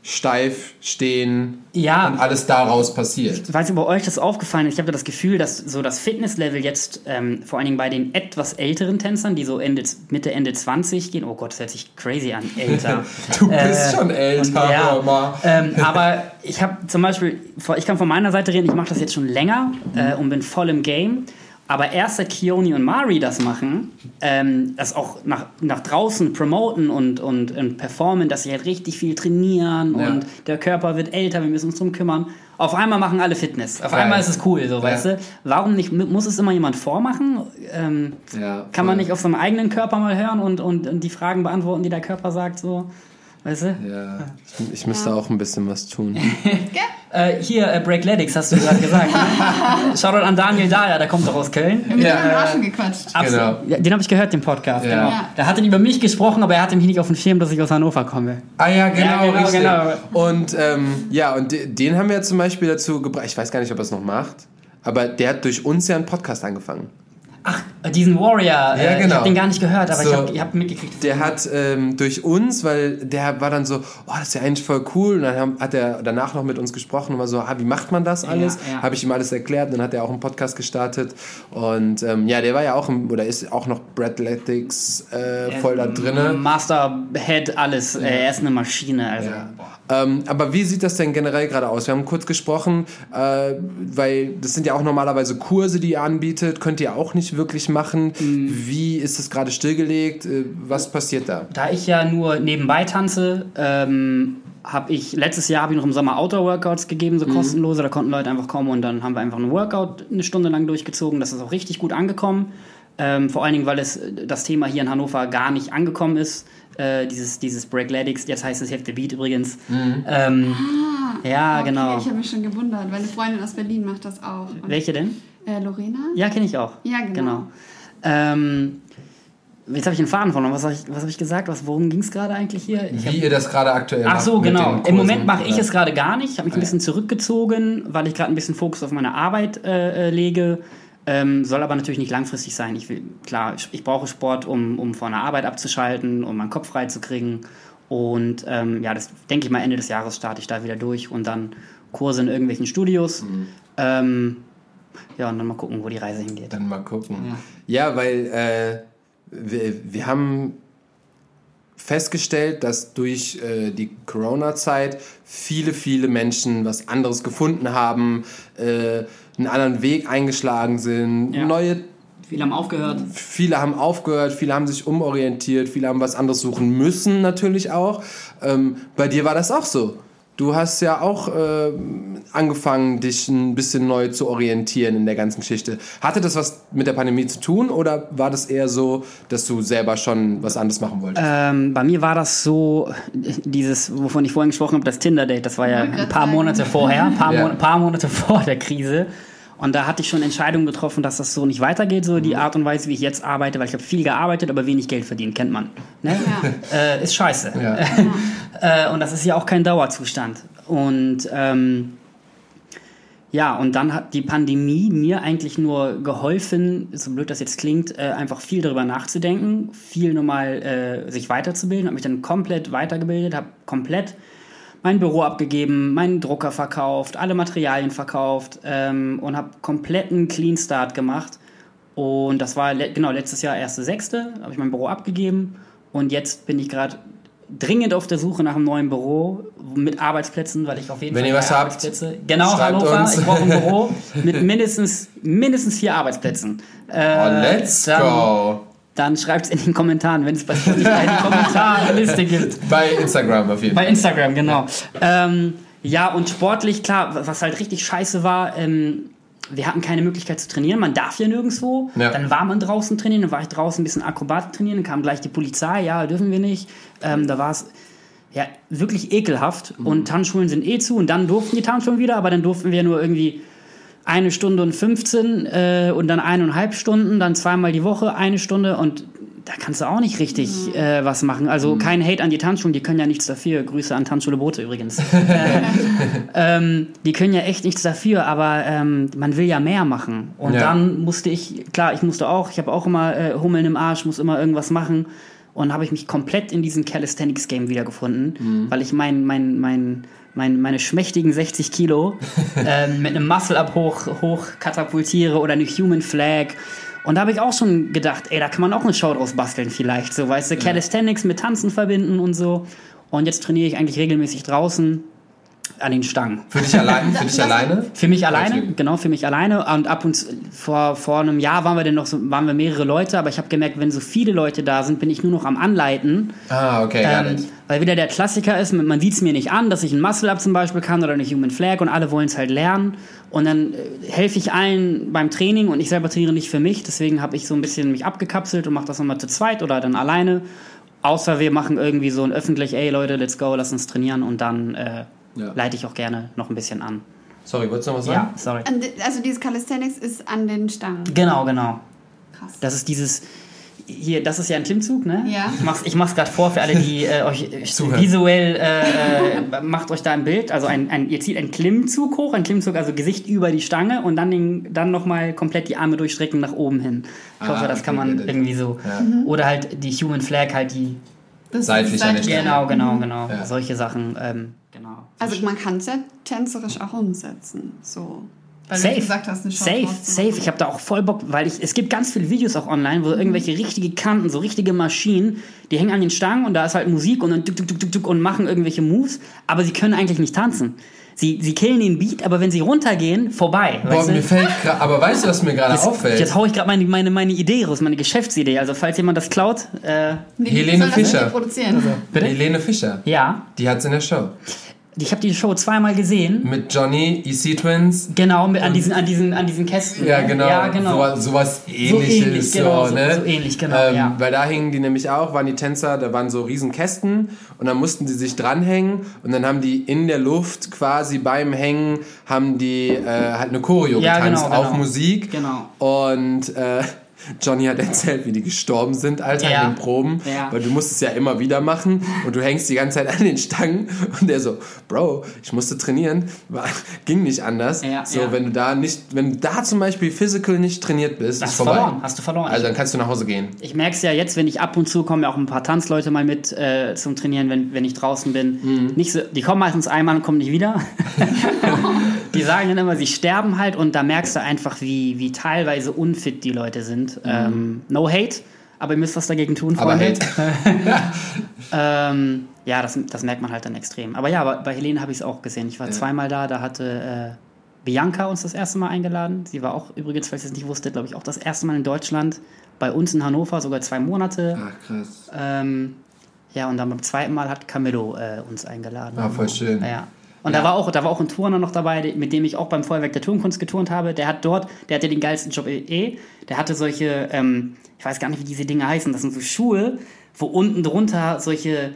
steif stehen Ja. und alles daraus passiert. Ich weiß nicht, bei euch das aufgefallen ist. Ich habe das Gefühl, dass so das Fitnesslevel jetzt ähm, vor allen Dingen bei den etwas älteren Tänzern, die so Ende, Mitte, Ende 20 gehen, oh Gott, das hört sich crazy an, älter. <laughs> Du bist Äh, schon älter, und ja, ähm, aber ich habe zum Beispiel, ich kann von meiner Seite reden, ich mache das jetzt schon länger äh, und bin voll im Game. Aber erst seit Kioni und Mari das machen, ähm, das auch nach, nach draußen promoten und, und, und performen, dass sie halt richtig viel trainieren Ja. und der Körper wird älter, wir müssen uns drum kümmern. Auf einmal machen alle Fitness. Auf Geil. einmal ist es cool, so, weißt Ja. du? Warum nicht? Muss es immer jemand vormachen? Ähm, Ja, kann man nicht auf seinem eigenen Körper mal hören und, und, und die Fragen beantworten, die der Körper sagt, so? Weißt du? Ja, ich, ich müsste auch ein bisschen was tun. <laughs> Äh, hier, äh, Breakletics, hast du gerade gesagt. Ne? <laughs> Shoutout an Daniel Dahlia, der kommt doch aus Köln. Mit Ja. dem Arschen gequatscht. Absolut. Genau. Ja, den habe ich gehört, den Podcast. Ja. Genau. Ja. Der hatte über mich gesprochen, aber er hatte mich nicht auf dem Schirm, dass ich aus Hannover komme. Ah ja, genau, Ja, genau, richtig. genau. Und ähm, ja, und de- den haben wir zum Beispiel dazu gebracht, ich weiß gar nicht, ob er es noch macht, aber der hat durch uns ja einen Podcast angefangen. Ach, diesen Warrior. Ja, Ich genau. habe den gar nicht gehört, aber So. ich habe hab mitgekriegt. Der hat ähm, durch uns, weil der war dann so, oh, das ist ja eigentlich voll cool. Und dann haben, hat er danach noch mit uns gesprochen und war so, ah, wie macht man das alles? ja. Habe ich ihm alles erklärt. Dann hat er auch einen Podcast gestartet. Und ähm, ja, der war ja auch, im, oder ist auch noch Breadletics äh, voll da drinne. Master, Head, alles. Äh, er ist eine Maschine. Also. Ja. Ähm, aber wie sieht das denn generell gerade aus? Wir haben kurz gesprochen, äh, weil das sind ja auch normalerweise Kurse, die ihr anbietet, könnt ihr auch nicht wirklich machen. Mhm. Wie ist es gerade stillgelegt? Äh, was passiert da? Da ich ja nur nebenbei tanze, ähm, habe ich letztes Jahr habe ich noch im Sommer Outdoor-Workouts gegeben, so kostenlose. Da konnten Leute einfach kommen und dann haben wir einfach einen Workout eine Stunde lang durchgezogen. Das ist auch richtig gut angekommen. Ähm, vor allen Dingen, weil es das Thema hier in Hannover gar nicht angekommen ist. Äh, dieses, dieses Breakletics, jetzt heißt es Heft the Beat übrigens. Ähm, ja, Okay, genau. Ich habe mich schon gewundert, weil eine Freundin aus Berlin macht das auch. Und, Welche denn? äh, Lorena? Ja, kenne ich auch. Ja, genau. Ähm, jetzt habe ich den Faden verloren. Was habe ich, was hab ich gesagt? Was, worum ging es gerade eigentlich hier? Ich hab, Wie ihr das gerade aktuell ach macht so, mit genau. Im Moment mache ich es gerade gar nicht. Ich habe mich ein Ah, bisschen zurückgezogen, weil ich gerade ein bisschen Fokus auf meine Arbeit äh, äh, lege. Ähm, soll aber natürlich nicht langfristig sein. Ich will, klar, ich, ich brauche Sport, um, um von der Arbeit abzuschalten, um meinen Kopf frei zu kriegen. Und ähm, ja, das denke ich mal, Ende des Jahres starte ich da wieder durch und dann Kurse in irgendwelchen Studios. Mhm. Ähm, ja, und dann mal gucken, wo die Reise hingeht. Dann mal gucken. Ja, weil äh, wir, wir haben festgestellt, dass durch äh, die Corona-Zeit viele, viele Menschen was anderes gefunden haben, äh, einen anderen Weg eingeschlagen sind, Ja. neue Viele haben aufgehört. Viele haben aufgehört, viele haben sich umorientiert, viele haben was anderes suchen müssen natürlich auch. Ähm, bei dir war das auch so. Du hast ja auch äh, angefangen, dich ein bisschen neu zu orientieren in der ganzen Geschichte. Hatte das was mit der Pandemie zu tun oder war das eher so, dass du selber schon was anderes machen wolltest? Ähm, bei mir war das so, dieses, wovon ich vorhin gesprochen habe, das Tinder-Date, das war ja ein paar. Monate vorher, ein paar, Ja. Mon paar Monate <laughs> vor der Krise. Und da hatte ich schon Entscheidungen getroffen, dass das so nicht weitergeht, so die Art und Weise, wie ich jetzt arbeite, weil ich habe viel gearbeitet, aber wenig Geld verdient, kennt man. Ne? Ja. <laughs> Äh, ist scheiße. Ja. <laughs> Äh, und das ist ja auch kein Dauerzustand. Und ähm, ja, und dann hat die Pandemie mir eigentlich nur geholfen, so blöd das jetzt klingt, äh, einfach viel darüber nachzudenken, viel nochmal äh, sich weiterzubilden, habe mich dann komplett weitergebildet, habe komplett mein Büro abgegeben, meinen Drucker verkauft, alle Materialien verkauft ähm, und habe kompletten Clean Start gemacht. Und das war le genau letztes Jahr 1.6. habe ich mein Büro abgegeben und jetzt bin ich gerade dringend auf der Suche nach einem neuen Büro mit Arbeitsplätzen, weil ich auf jeden Wenn Fall ihr was habt, Arbeitsplätze. Genau, Hannover, uns. ich brauche ein Büro <laughs> mit mindestens mindestens vier Arbeitsplätzen. Äh, Oh, let's go! Dann schreibt es in den Kommentaren, wenn es bei Spotify eine <laughs> Kommentarliste gibt. Bei Instagram auf jeden Bei Fall. Instagram, genau. Ähm, ja, und sportlich, klar, was halt richtig scheiße war, ähm, wir hatten keine Möglichkeit zu trainieren. Man darf ja nirgendwo. Ja. Dann war man draußen trainieren, dann war ich draußen ein bisschen Akrobatik trainieren, dann kam gleich die Polizei, ja, dürfen wir nicht. Ähm, da war es ja wirklich ekelhaft. Und Tanzschulen sind eh zu und dann durften die Tanzschulen wieder, aber dann durften wir nur irgendwie eine Stunde und 15 äh, und dann eineinhalb Stunden, dann zweimal die Woche eine Stunde und da kannst du auch nicht richtig äh, was machen. Also kein Hate an die Tanzschulen, die können ja nichts dafür. Grüße an Tanzschule Bote übrigens. äh, <laughs> ähm, die können ja echt nichts dafür, aber ähm, man will ja mehr machen. Und Ja. dann musste ich, klar, ich musste auch, ich habe auch immer äh, Hummeln im Arsch, muss immer irgendwas machen. Und habe ich mich komplett in diesem Calisthenics-Game wiedergefunden, weil ich mein, mein, mein, mein, meine schmächtigen 60 Kilo <laughs> ähm, mit einem Muscle-Up hoch, hoch katapultiere oder eine Human Flag. Und da habe ich auch schon gedacht, ey, da kann man auch eine Show draus basteln vielleicht. So, weißt du, Calisthenics mit Tanzen verbinden und so. Und jetzt trainiere ich eigentlich regelmäßig draußen an den Stangen. Für dich, allein, für dich alleine? Für mich alleine, genau, für mich alleine. Und ab und zu, vor, vor einem Jahr waren wir denn noch so, waren wir mehrere Leute, aber ich habe gemerkt, wenn so viele Leute da sind, bin ich nur noch am Anleiten. Ah, okay, Ähm, weil wieder der Klassiker ist, man sieht es mir nicht an, dass ich ein Muscle-Up zum Beispiel kann oder eine Human Flag und alle wollen es halt lernen. Und dann äh, helfe ich allen beim Training und ich selber trainiere nicht für mich. Deswegen habe ich so ein bisschen mich abgekapselt und mache das nochmal zu zweit oder dann alleine. Außer wir machen irgendwie so ein öffentlich, ey Leute, let's go, lass uns trainieren und dann äh, Ja. leite ich auch gerne noch ein bisschen an. Sorry, wolltest du noch was Ja, sagen? sorry. An di- Also dieses Calisthenics ist an den Stangen. Genau, genau. Krass. Das ist dieses. Hier, das ist ja ein Klimmzug, ne? Ja. Ich mach's, ich mach's gerade vor für alle, die äh, euch <laughs> Zuhören. visuell äh, äh, macht euch da ein Bild. Also ein, ein, ihr zieht einen Klimmzug hoch, ein Klimmzug, also Gesicht über die Stange und dann, den, dann nochmal komplett die Arme durchstrecken nach oben hin. Ich hoffe, Ah, das kann okay, man get it. irgendwie so. Ja. Oder halt die Human Flag, halt die. Das ist Seitlich an. Stange. Genau, genau, genau. Ja. Solche Sachen. Ähm, genau. Also man kann es ja tänzerisch auch umsetzen. So. Weil Safe. du gesagt hast, eine safe, safe. Ich habe da auch voll Bock, weil ich, es gibt ganz viele Videos auch online, wo irgendwelche richtige Kanten, so richtige Maschinen, die hängen an den Stangen und da ist halt Musik und dann tuk, tuk, tuk, tuk, tuk und machen irgendwelche Moves, aber sie können eigentlich nicht tanzen. Sie, sie killen den Beat, aber wenn sie runtergehen, vorbei. Boah, weißt du? mir fällt gerade, aber weißt du, was mir gerade auffällt? jetzt hau ich gerade meine, meine, meine Idee raus, meine Geschäftsidee. Also falls jemand das klaut, äh, Nee, Helene Fischer. produzieren. bitte? Helene Fischer, Ja, die hat's in der Show. Ich habe die Show zweimal gesehen. Mit Johnny, EC Twins. Genau, mit, an, diesen, an, diesen, an diesen Kästen. Ja, ne? genau. Ja, genau. So, sowas ähnliches. ähnlich, genau, so, so- ne? so ähnlich, genau, Ähm, ja. Weil da hingen die nämlich auch, waren die Tänzer, da waren so riesen Kästen und dann mussten sie sich dranhängen und dann haben die in der Luft quasi beim Hängen, haben die äh, halt eine Choreo Ja, getanzt genau, auf genau. Musik. Genau. Und äh, Johnny hat erzählt, wie die gestorben sind, Alter, Ja. in den Proben. Ja. Weil du musst es ja immer wieder machen und du hängst die ganze Zeit an den Stangen und der so, Bro, ich musste trainieren, war, ging nicht anders. Ja, so, wenn du da nicht, wenn du da zum Beispiel physical nicht trainiert bist, Hast ist du vorbei. verloren, hast du verloren. Also dann kannst du nach Hause gehen. Ich merke es ja jetzt, wenn ich ab und zu kommen ja auch ein paar Tanzleute mal mit äh, zum Trainieren, wenn, wenn ich draußen bin. Mhm. Nicht so, die kommen meistens einmal und kommen nicht wieder. <laughs> die sagen dann immer, sie sterben halt und da merkst du einfach, wie, wie teilweise unfit die Leute sind. Ähm, no hate, aber ihr müsst was dagegen tun, Mhm. Aber Freunde. <laughs> ähm, ja, das, das merkt man halt dann extrem. Aber ja, bei, bei Helene habe ich es auch gesehen. Ich war zweimal da, da hatte äh, Bianca uns das erste Mal eingeladen. Sie war auch übrigens, falls ihr es nicht wusstet, glaube ich, auch das erste Mal in Deutschland. Bei uns in Hannover sogar zwei Monate. Ach, krass. Ähm, ja, und dann beim zweiten Mal hat Camillo äh, uns eingeladen. Ah, voll schön. Ja. Und Ja. da war auch, da war auch ein Turner noch dabei, mit dem ich auch beim Feuerwerk der Turnkunst geturnt habe. Der hat dort, der hatte den geilsten Job eh. Der hatte solche, ähm, ich weiß gar nicht, wie diese Dinge heißen. Das sind so Schuhe, wo unten drunter solche,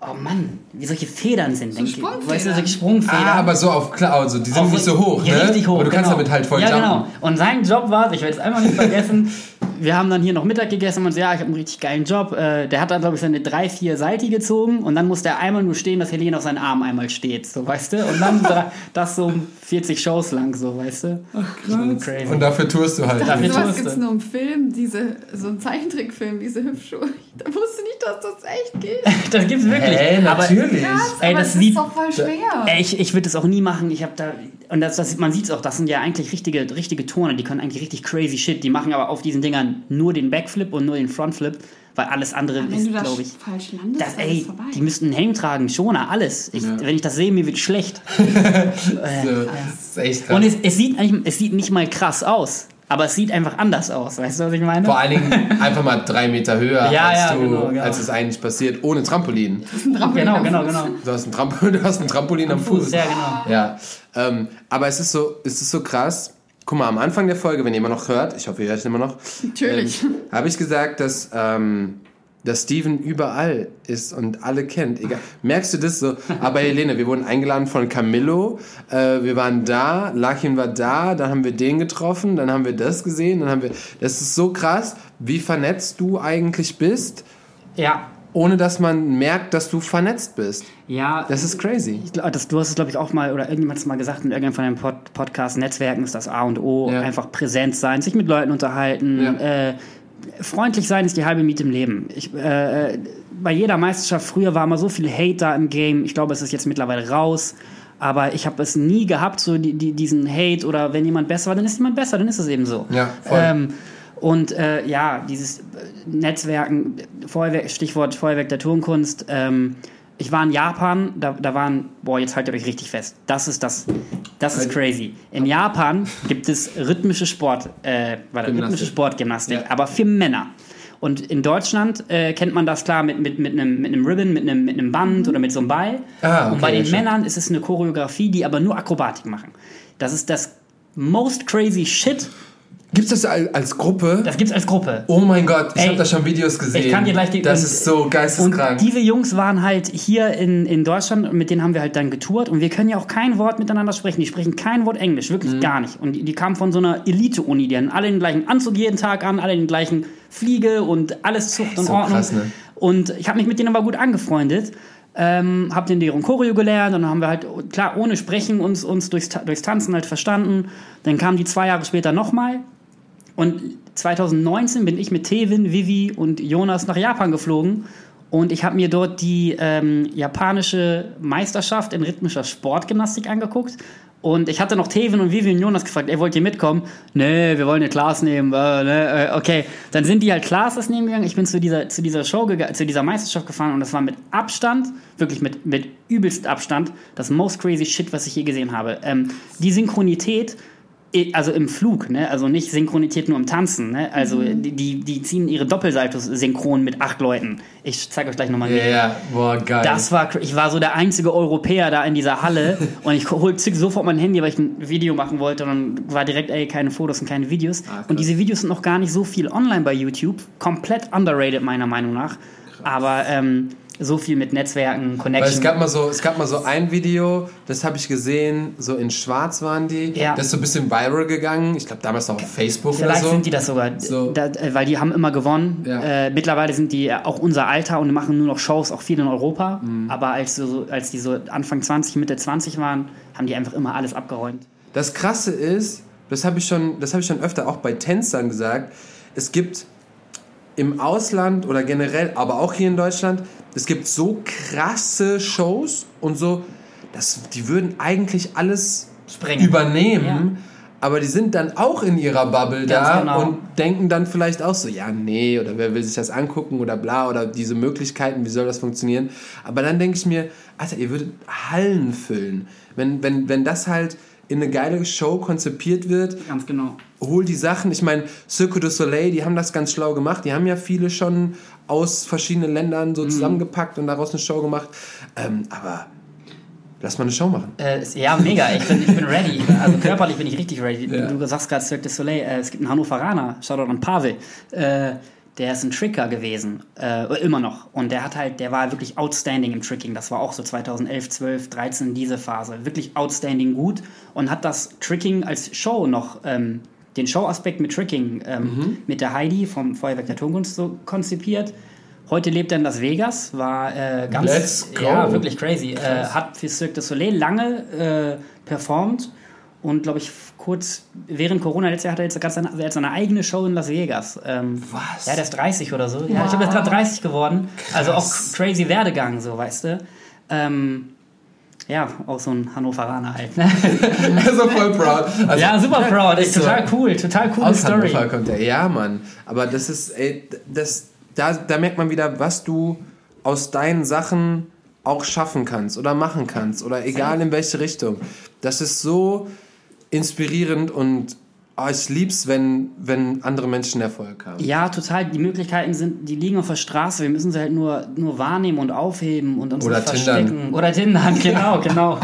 oh Mann, wie solche Federn sind. denk ich. Sprungfedern. Weißt du, solche Sprungfedern. Ah, aber so auf klar, also die sind Auch nicht so hoch, ja, ne? Richtig hoch. Aber du kannst genau. damit halt voll Ja, jumpen. genau. Und sein Job war, ich werde es einfach nicht vergessen, <laughs> wir haben dann hier noch Mittag gegessen und so, ja, ich habe einen richtig geilen Job. Äh, der hat dann, glaube ich, seine drei, vier Seite gezogen und dann musste er einmal nur stehen, dass Helene auf seinen Arm einmal steht, so, weißt du? Und dann da- <laughs> das so 40 Shows lang, so, weißt du? Schon crazy. Und dafür tourst du halt. Dafür. Sowas gibt es nur im Film, diese, so ein Zeichentrickfilm, diese Hüpfschuhe. Da wusste nicht, dass das echt geht. <laughs> das gibt's wirklich. Hä, Aber, natürlich. Krass, Ey, aber das das sieht- ist doch voll schwer. Ey, ich, ich würde das auch nie machen. Ich habe da und das, das man sieht es auch. Das sind ja eigentlich richtige richtige Turner. Die können eigentlich richtig crazy shit. Die machen aber auf diesen Dingern nur den Backflip und nur den Frontflip, weil alles andere Wenn ist, glaube ich. falsch landest, Das, ey, ist vorbei. die müssten einen Helm tragen, Schoner, alles. Ich, Wenn ich das sehe, mir wird schlecht. <laughs> So, das ist echt krass. Und es, es, sieht eigentlich, es sieht nicht mal krass aus, aber es sieht einfach anders aus. Weißt du, was ich meine? Vor allen Dingen einfach mal drei Meter höher, Ja, als, ja, du, genau, genau. als es eigentlich passiert, ohne Trampolin. genau, genau, genau. Du hast ein Trampolin, <laughs> du hast ein Trampolin am Fuß. Ja, genau. Ja, ähm, aber es ist so, es ist so krass. Guck mal, am Anfang der Folge, wenn ihr immer noch hört, ich hoffe, ihr hört immer noch, Natürlich. ähm, habe ich gesagt, dass, ähm, dass Steven überall ist und alle kennt. Egal. Merkst du das so? Aber Helene, wir wurden eingeladen von Camillo. Äh, wir waren da, Lakin war da, dann haben wir den getroffen, dann haben wir das gesehen, dann haben wir. Das ist so krass, wie vernetzt du eigentlich bist, Ja, ohne dass man merkt, dass du vernetzt bist. ja. Das ist crazy. Ich das, du hast es, glaube ich, auch mal, oder irgendjemand hat es mal gesagt in irgendeinem von deinen Pod Podcast, Netzwerken ist das A und O. Ja. Einfach präsent sein, sich mit Leuten unterhalten. Ja. Äh, freundlich sein ist die halbe Miete im Leben. Ich, äh, äh, bei jeder Meisterschaft früher war immer so viel Hate da im Game. Ich glaube, es ist jetzt mittlerweile raus. Aber ich habe es nie gehabt, so die, die, diesen Hate oder wenn jemand besser war, dann ist jemand besser, dann ist es eben so. Ja, voll. Ähm, und äh, ja, dieses äh, Netzwerken, Feuerwerk, Stichwort Feuerwerk der Turnkunst. Ähm, ich war in Japan, da, da waren, boah, jetzt haltet euch richtig fest. Das ist das, das ist crazy. In Japan gibt es rhythmische Sport, äh, warte, rhythmische Sportgymnastik, Ja. aber für Männer. Und in Deutschland äh, kennt man das klar mit, mit, mit, einem, mit einem Ribbon, mit einem, mit einem Band oder mit so einem Ball. Ah, Und bei okay, den ja. Männern ist es eine Choreografie, die aber nur Akrobatik machen. Das ist das most crazy shit. Gibt's das al- als Gruppe? Das gibt's als Gruppe. Oh mein Gott, ich habe da schon Videos gesehen. Ich kann dir gleich die. Das und- ist so geisteskrank. Und diese Jungs waren halt hier in, in Deutschland und mit denen haben wir halt dann getourt und wir können ja auch kein Wort miteinander sprechen. Die sprechen kein Wort Englisch, wirklich Mhm. gar nicht. Und die, die kamen von so einer Elite-Uni, die hatten alle den gleichen Anzug jeden Tag an, alle den gleichen Fliege und alles Zucht und So Ordnung. krass, ne? Und ich habe mich mit denen aber gut angefreundet. Ähm, hab den deren Choreo gelernt und dann haben wir halt, klar, ohne Sprechen uns, uns durchs, durchs Tanzen halt verstanden. Dann kamen die zwei Jahre später nochmal und 2019 bin ich mit Tevin, Vivi und Jonas nach Japan geflogen. Und ich habe mir dort die ähm, japanische Meisterschaft in rhythmischer Sportgymnastik angeguckt. Und ich hatte noch Tevin und Vivi und Jonas gefragt, ey, wollt ihr mitkommen? Nee, wir wollen eine Class nehmen. Äh, ne, äh, okay, dann sind die halt Classes nehmen gegangen. Ich bin zu dieser, zu dieser Show, zu dieser Meisterschaft gefahren und das war mit Abstand, wirklich mit, mit übelst Abstand, das most crazy shit, was ich je gesehen habe. Ähm, die Synchronität also im Flug, ne? also nicht Synchronität nur im Tanzen. Ne? Also die, die, die ziehen ihre Doppelsaltos synchron mit acht Leuten. Ich zeige euch gleich nochmal ein Ja, Video. ja, boah, geil. Das war, ich war so der einzige Europäer da in dieser Halle <laughs> und ich hol zück sofort mein Handy, weil ich ein Video machen wollte und dann war direkt, ey, keine Fotos und keine Videos. Ah, krass. und diese Videos sind noch gar nicht so viel online bei YouTube. Komplett underrated meiner Meinung nach. Aber ähm, so viel mit Netzwerken, Weil Connection. es gab mal so, es gab mal so ein Video, das habe ich gesehen, so in Schwarz waren die. Ja. Das ist so ein bisschen viral gegangen. Ich glaube damals noch auf Facebook Vielleicht oder so. sind die das sogar, So. da, äh, weil die haben immer gewonnen. Ja. Äh, mittlerweile sind die auch unser Alter und machen nur noch Shows, auch viel in Europa. Mhm. Aber als, so, als die so Anfang 20, Mitte 20 waren, haben die einfach immer alles abgeräumt. Das Krasse ist, das habe ich schon, das habe ich schon öfter auch bei Tänzern gesagt. Es gibt im Ausland oder generell, aber auch hier in Deutschland, es gibt so krasse Shows und so, dass die würden eigentlich alles Sprengen. übernehmen. Aber die sind dann auch in ihrer Bubble da genau. und denken dann vielleicht auch so, ja, nee, oder wer will sich das angucken oder bla, oder diese Möglichkeiten, wie soll das funktionieren? Aber dann denke ich mir, Alter, ihr würdet Hallen füllen. Wenn, wenn, wenn das halt in eine geile Show konzipiert wird. Ganz genau. Hol die Sachen. Ich meine, Cirque du Soleil, die haben das ganz schlau gemacht. Die haben ja viele schon aus verschiedenen Ländern Mhm. so zusammengepackt und daraus eine Show gemacht. Ähm, aber lass mal eine Show machen. Äh, ja, mega. Ich bin, ich bin ready. Also körperlich bin ich richtig ready. Ja. Du sagst gerade Cirque du Soleil. Äh, es gibt einen Hannoveraner, Shoutout an Pavel. Äh, der ist ein Tricker gewesen. Äh, immer noch. Und der hat halt, der war wirklich outstanding im Tricking. Das war auch so 2011, 12, 13, diese Phase. Wirklich outstanding gut. Und hat das Tricking als Show noch, ähm, den Showaspekt mit Tricking ähm, mit der Heidi vom Feuerwerk der Tonkunst so konzipiert. Heute lebt er in Las Vegas, war äh, ganz Let's go. ja wirklich crazy. Äh, hat für Cirque du Soleil lange äh, performt und glaube ich kurz während Corona letztes Jahr hat er jetzt ganz seine, also er hat seine eigene Show in Las Vegas. Ähm, Was? Ja, der ist 30 oder so. Ja, ich glaube, er ist gerade 30 geworden. Also auch crazy Werdegang, so weißt du. Ähm, ja, auch so ein Hannoveraner halt. Ne? <laughs> also voll proud. Also, ja, super proud. ist Ist total cool, total coole Aus Story. Hannover kommt er. Ja, Mann. Aber das ist, ey, das, da, da merkt man wieder, was du aus deinen Sachen auch schaffen kannst oder machen kannst oder egal in welche Richtung. Das ist so inspirierend und oh, ich lieb's, wenn, wenn andere Menschen Erfolg haben. Ja, total. Die Möglichkeiten sind, die liegen auf der Straße. Wir müssen sie halt nur, nur wahrnehmen und aufheben und uns Oder nicht verstecken. Tindern. Oder Tindern, <laughs> genau, genau.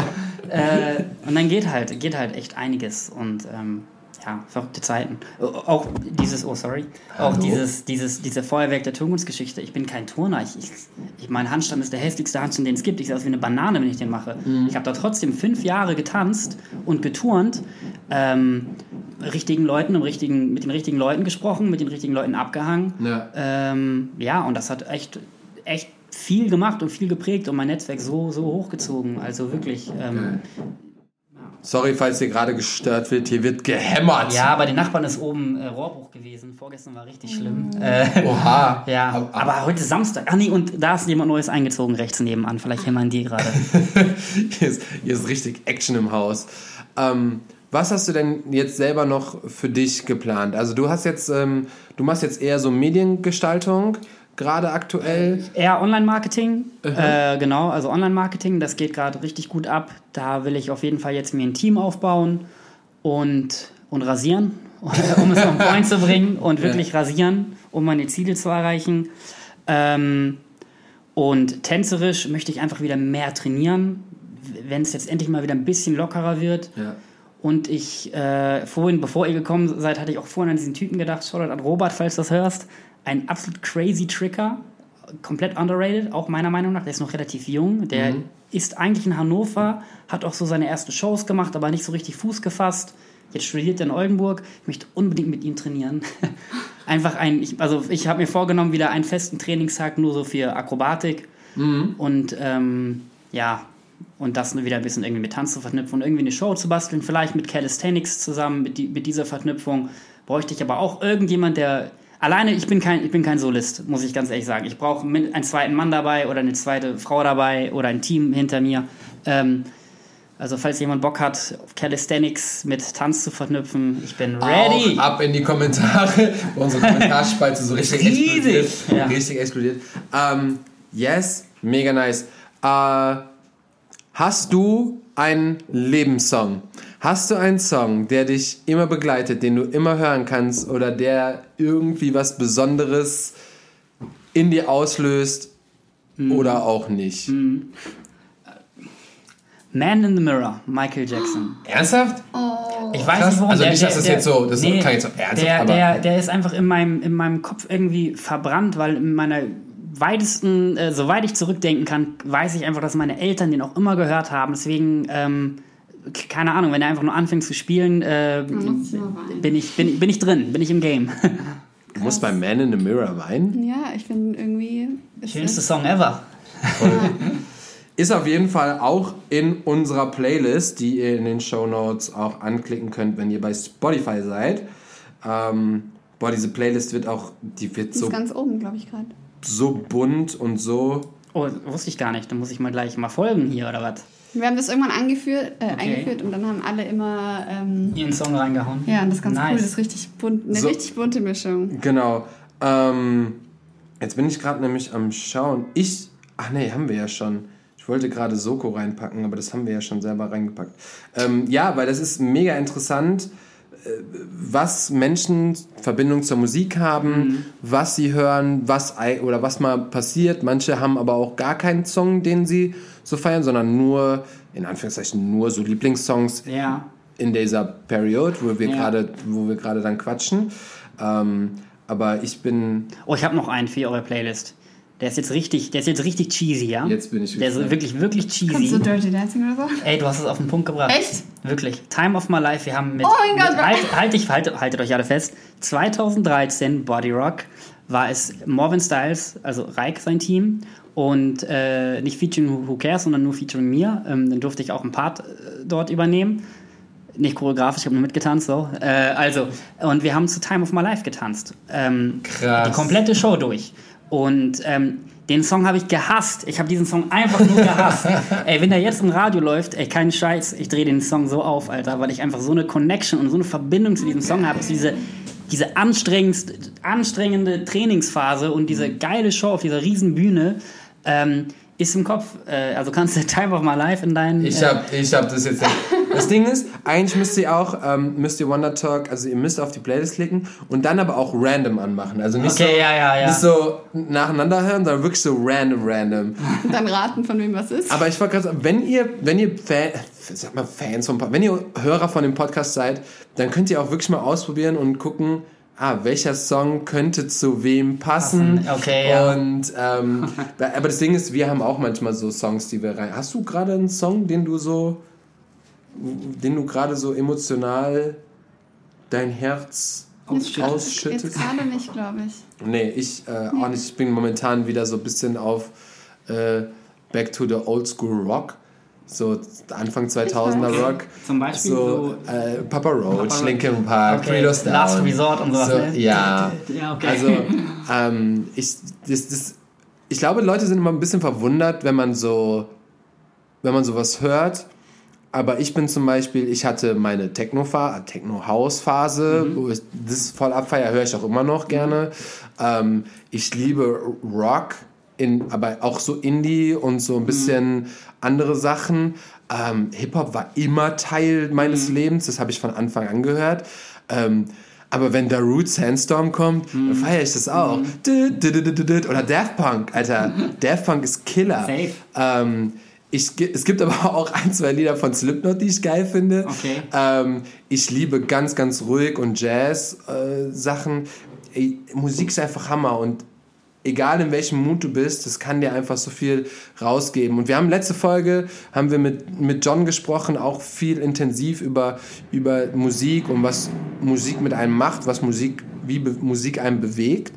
äh, und dann geht halt, geht halt echt einiges. Und ähm, ja, verrückte Zeiten. Auch dieses, oh sorry, auch Hallo? dieses, dieses, diese Feuerwerk der Turmgunstgeschichte. Ich bin kein Turner. Ich, ich, ich, mein Handstand ist der hässlichste Handstand, den es gibt. Ich sehe aus wie eine Banane, wenn ich den mache. Mhm. Ich habe da trotzdem fünf Jahre getanzt und geturnt. Ähm, richtigen Leuten, im richtigen, mit den richtigen Leuten gesprochen, mit den richtigen Leuten abgehangen. Ja. Ähm, ja, und das hat echt, echt viel gemacht und viel geprägt und mein Netzwerk so, so hochgezogen. Also wirklich. Ähm, Sorry, falls ihr gerade gestört wird. Hier wird gehämmert. ja, bei den Nachbarn ist oben äh, Rohrbruch gewesen. Vorgestern war richtig schlimm. Äh, Oha. ja, Aber- aber, heute ist Samstag. Ach nee, und da ist jemand Neues eingezogen, rechts nebenan. Vielleicht hämmern die gerade. <laughs> hier, ist, hier ist richtig Action im Haus. Ähm, was hast du denn jetzt selber noch für dich geplant? Also du hast jetzt, ähm, du machst jetzt eher so Mediengestaltung gerade aktuell. Eher Online-Marketing, äh, genau, also Online-Marketing, das geht gerade richtig gut ab. Da will ich auf jeden Fall jetzt mir ein Team aufbauen und, und rasieren, <laughs> um es on point zu bringen und wirklich rasieren, um meine Ziele zu erreichen. Ähm, und tänzerisch möchte ich einfach wieder mehr trainieren, wenn es jetzt endlich mal wieder ein bisschen lockerer wird. Ja. Und ich, äh, vorhin, bevor ihr gekommen seid, hatte ich auch vorhin an diesen Typen gedacht, Shoutout an Robert, falls du das hörst. Ein absolut crazy Tricker, komplett underrated, auch meiner Meinung nach. Der ist noch relativ jung. Der ist eigentlich in Hannover, hat auch so seine ersten Shows gemacht, aber nicht so richtig Fuß gefasst. Jetzt studiert er in Oldenburg. Ich möchte unbedingt mit ihm trainieren. <laughs> Einfach ein, ich, also ich habe mir vorgenommen, wieder einen festen Trainingstag nur so für Akrobatik. Und ähm, ja, und das nur wieder ein bisschen irgendwie mit Tanz zu verknüpfen und irgendwie eine Show zu basteln, vielleicht mit Calisthenics zusammen, mit, die, mit dieser Verknüpfung. Bräuchte ich aber auch irgendjemand, der. Alleine, ich bin kein, ich bin kein Solist, muss ich ganz ehrlich sagen. Ich brauche einen zweiten Mann dabei oder eine zweite Frau dabei oder ein Team hinter mir. Ähm, also, falls jemand Bock hat, Calisthenics mit Tanz zu verknnüpfen, ich bin ready. Auch ab in die Kommentare, wo unsere Kommentarspalte so <laughs> richtig explodiert. Ja. Richtig explodiert. Ähm, yes, mega nice. Äh, hast du einen Lebenssong? Hast du einen Song, der dich immer begleitet, den du immer hören kannst oder der irgendwie was Besonderes in dir auslöst Hm. oder auch nicht? Man in the Mirror, Michael Jackson. <gasps> Ernsthaft? Ich weiß Krass. nicht, warum. Also der, nicht, dass der, das jetzt so- das nee, klang jetzt so ernsthaft, der, aber- der, der ist einfach in meinem, in meinem Kopf irgendwie verbrannt, weil in meiner weitesten, äh, soweit ich zurückdenken kann, weiß ich einfach, dass meine Eltern den auch immer gehört haben. Deswegen, ähm, keine Ahnung, wenn er einfach nur anfängt zu spielen, äh, bin, ich, bin, bin ich drin, bin ich im Game. <laughs> Du musst bei Man in the Mirror weinen? Ja, ich finde irgendwie. Schönste Song ever. <laughs> Ist auf jeden Fall auch in unserer Playlist, die ihr in den Show Notes auch anklicken könnt, wenn ihr bei Spotify seid. Ähm, boah, diese Playlist wird auch, die wird Die so, ist ganz oben, glaube ich, gerade. so bunt und so. Oh, wusste ich gar nicht. Dann muss ich mal gleich mal folgen hier oder was? Wir haben das irgendwann angeführt, äh, Okay. eingeführt und dann haben alle immer. Ähm, Ihren Song reingehauen. ja, und das ist ganz Nice. cool. Das ist richtig bunt, eine So- richtig bunte Mischung. Genau. Ähm, jetzt bin ich gerade nämlich am Schauen. Ich, ach nee, haben wir ja schon. Ich wollte gerade Soko reinpacken, aber das haben wir ja schon selber reingepackt. Ähm, ja, weil das ist mega interessant, äh, was Menschen Verbindung zur Musik haben, was sie hören, was oder was mal passiert. Manche haben aber auch gar keinen Song, den sie so feiern, sondern nur in Anführungszeichen nur so Lieblingssongs Ja. in dieser Period, wo wir Ja. gerade, wo wir gerade dann quatschen. Ähm, aber ich bin Oh, ich habe noch einen für eure Playlist. Der ist jetzt richtig, der ist jetzt richtig cheesy, ja? Jetzt bin ich Der ist wirklich, wirklich Kannst du cheesy. Dirty Dancing oder so? Ey, du hast es auf den Punkt gebracht. Echt? Wirklich. Time of my life. Wir haben mit. Oh mein Gott, halt, halt haltet, haltet euch alle fest. 2013 Body Rock war es Morven Styles, also Reik sein Team. Und äh, nicht featuring Who Cares, sondern nur featuring mir. Ähm, dann durfte ich auch einen Part äh, dort übernehmen. Nicht choreografisch, ich habe nur mitgetanzt. So. Äh, also, und wir haben zu Time of My Life getanzt. Ähm, Krass. Die komplette Show durch. Und ähm, den Song habe ich gehasst. Ich habe diesen Song einfach nur gehasst. <laughs> ey, wenn der jetzt im Radio läuft, ey, kein Scheiß, ich drehe den Song so auf, Alter, weil ich einfach so eine Connection und so eine Verbindung zu diesem Song habe. Diese, diese anstrengendst, anstrengende Trainingsphase und diese geile Show auf dieser riesen Bühne ähm, ist im Kopf. Äh, also kannst du <laughs> Time of My Life in deinen... Ich äh, hab, ich hab das jetzt. Das Ding ist, eigentlich müsst ihr auch, ähm, müsst ihr Wonder Talk, also ihr müsst auf die Playlist klicken und dann aber auch random anmachen. Also nicht, Okay, so, ja, ja, ja. nicht so nacheinander hören, sondern wirklich so random, random. Und <laughs> dann raten, von wem was ist. Aber ich wollte gerade sagen, wenn ihr, wenn ihr Fan, sag mal Fans vom Pod- wenn ihr Hörer von dem Podcast seid, dann könnt ihr auch wirklich mal ausprobieren und gucken, ah, welcher Song könnte zu wem passen. Passen, okay, ja. Und ähm, <laughs> aber das Ding ist, wir haben auch manchmal so Songs, die wir rein. Hast du gerade einen Song, den du so, den du gerade so emotional dein Herz ausschüttest? jetzt gerade nicht, glaube ich. Nee, ich äh, auch nicht. Ich bin momentan wieder so ein bisschen auf äh, Back to the Old School Rock. So Anfang 2000er Rock. Zum Beispiel so, so- äh, Papa Roach, Papa- Linkin Park, Okay, Down. Last Resort und sowas, So, ne? Ja. Ja, okay. Also, <laughs> ähm, ich, das, das, ich glaube, Leute sind immer ein bisschen verwundert, wenn man so, wenn man sowas hört. Aber ich bin zum Beispiel, ich hatte meine Techno-Phase, Techno-House-Phase, wo ich das voll abfeier, höre ich auch immer noch gerne. Ähm, ich liebe Rock, in, aber auch so Indie und so ein bisschen andere Sachen. Ähm, Hip-Hop war immer Teil meines Lebens, das habe ich von Anfang an gehört. Ähm, aber wenn Darude Sandstorm kommt, dann feiere ich das auch. Dü. Oder Daft Punk, Alter. <laughs> Daft Punk ist Killer. Safe. Ähm, ich, es gibt aber auch ein, zwei Lieder von Slipknot, die ich geil finde. Okay. Ähm, ich liebe ganz, ganz ruhig und Jazz-Sachen. Musik ist einfach Hammer und egal in welchem Mut du bist, das kann dir einfach so viel rausgeben. Und wir haben letzte Folge, haben wir mit, mit John gesprochen, auch viel intensiv über, über Musik und was Musik mit einem macht, was Musik, wie be Musik einen bewegt.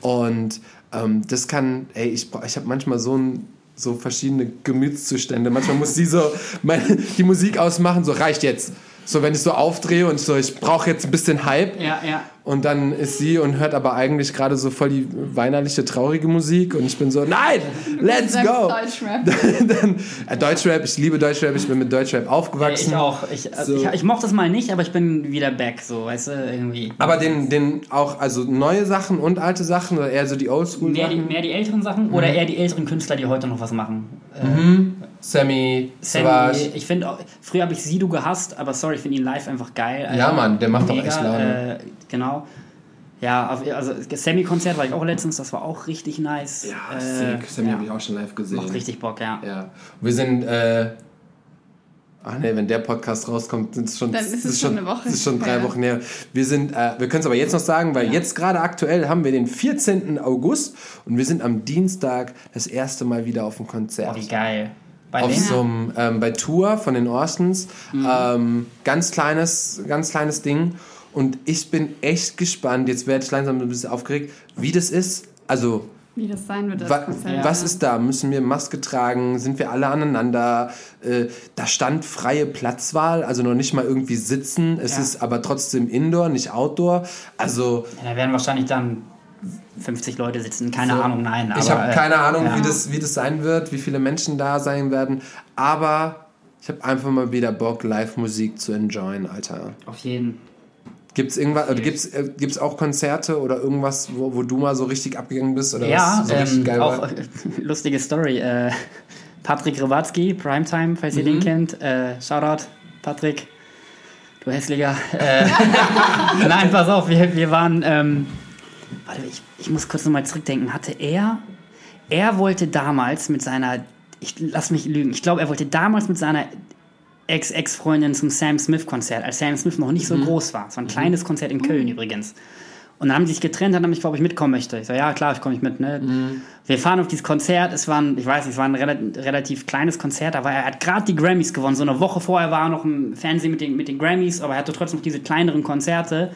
Und ähm, das kann, ey, ich, ich habe manchmal so ein so verschiedene Gemütszustände. Manchmal muss sie so meine, die Musik ausmachen, so reicht jetzt. So, wenn ich so aufdrehe und so, ich brauche jetzt ein bisschen Hype. ja, ja. Und dann ist sie und hört aber eigentlich gerade so voll die weinerliche, traurige Musik. Und ich bin so, nein, let's go. Deutschrap. <laughs> dann, äh, Deutschrap, ich liebe Deutschrap, ich bin mit Deutschrap aufgewachsen. Ich auch. Ich, also So. ich, ich mochte es mal nicht, aber ich bin wieder back, so, weißt du, irgendwie. Aber den, den auch, also neue Sachen und alte Sachen oder eher so die Mehr Oldschool-Sachen? mehr die älteren Sachen oder eher die älteren Künstler, die heute noch was machen? Äh, Sammy, Sammy, Savage. ich finde, auch- früher habe ich Sido gehasst, aber sorry, ich finde ihn live einfach geil. Alter. Ja, Mann, der macht Mega, echt Laune. Äh, genau. Ja, also Sammy-Konzert war ich auch letztens, das war auch richtig nice. Ja, Äh, sick. Sammy ja. habe ich auch schon live gesehen. Macht richtig Bock, ja. Ja. Wir sind, äh, ach nee, wenn der Podcast rauskommt, sind es schon, Dann ist es ist schon eine Woche ist schon drei her. Wochen her. Wir sind, äh, wir können es aber jetzt noch sagen, weil jetzt gerade aktuell haben wir den 14. August und wir sind am Dienstag das erste Mal wieder auf dem Konzert. Oh, wie geil. Bei auf so einem, ähm, bei Tour von den Orstons. Mhm. Ähm, ganz kleines, ganz kleines Ding. Und ich bin echt gespannt, jetzt werde ich langsam ein bisschen aufgeregt, wie das ist. Also, Wie das sein wird, das Wa Konzert. Was ist da? Müssen wir Maske tragen? Sind wir alle aneinander? Äh, da stand freie Platzwahl, also noch nicht mal irgendwie sitzen. Es Ja. ist aber trotzdem Indoor, nicht Outdoor. Also Ja, da werden wahrscheinlich dann 50 Leute sitzen. Keine So. Ahnung, nein. ich habe äh, keine Ahnung, ja. wie, das, wie das sein wird, wie viele Menschen da sein werden. Aber ich habe einfach mal wieder Bock, Live-Musik zu enjoyen, Alter. Auf jeden. Gibt's irgendwas, oder gibt's, äh, gibt's auch Konzerte oder irgendwas, wo, wo du mal so richtig abgegangen bist oder Ja, was so richtig ähm, geil auch war? äh, <laughs> lustige Story. Äh, Patrick Rewatzki, Primetime, falls ihr den kennt. Äh, Shoutout, Patrick. Du hässlicher. Äh, <laughs> nein, pass auf, wir, wir waren. Ähm, warte, ich, ich muss kurz nochmal zurückdenken. Hatte er. Er wollte damals mit seiner. Ich lass mich lügen. Ich glaube, er wollte damals mit seiner Ex-Ex-Freundin zum Sam Smith-Konzert, als Sam Smith noch nicht so groß war. Es war ein kleines Konzert in Köln übrigens. Und dann haben sie sich getrennt, hat er mich, glaube ich, mitkommen möchte. Ich so, ja, klar, ich komme nicht mit. Ne? Wir fahren auf dieses Konzert. Es war ein, ich weiß nicht, es war ein relativ, relativ kleines Konzert, aber er hat gerade die Grammys gewonnen. So eine Woche vorher war er noch im Fernsehen mit den, mit den Grammys, aber er hatte trotzdem noch diese kleineren Konzerte.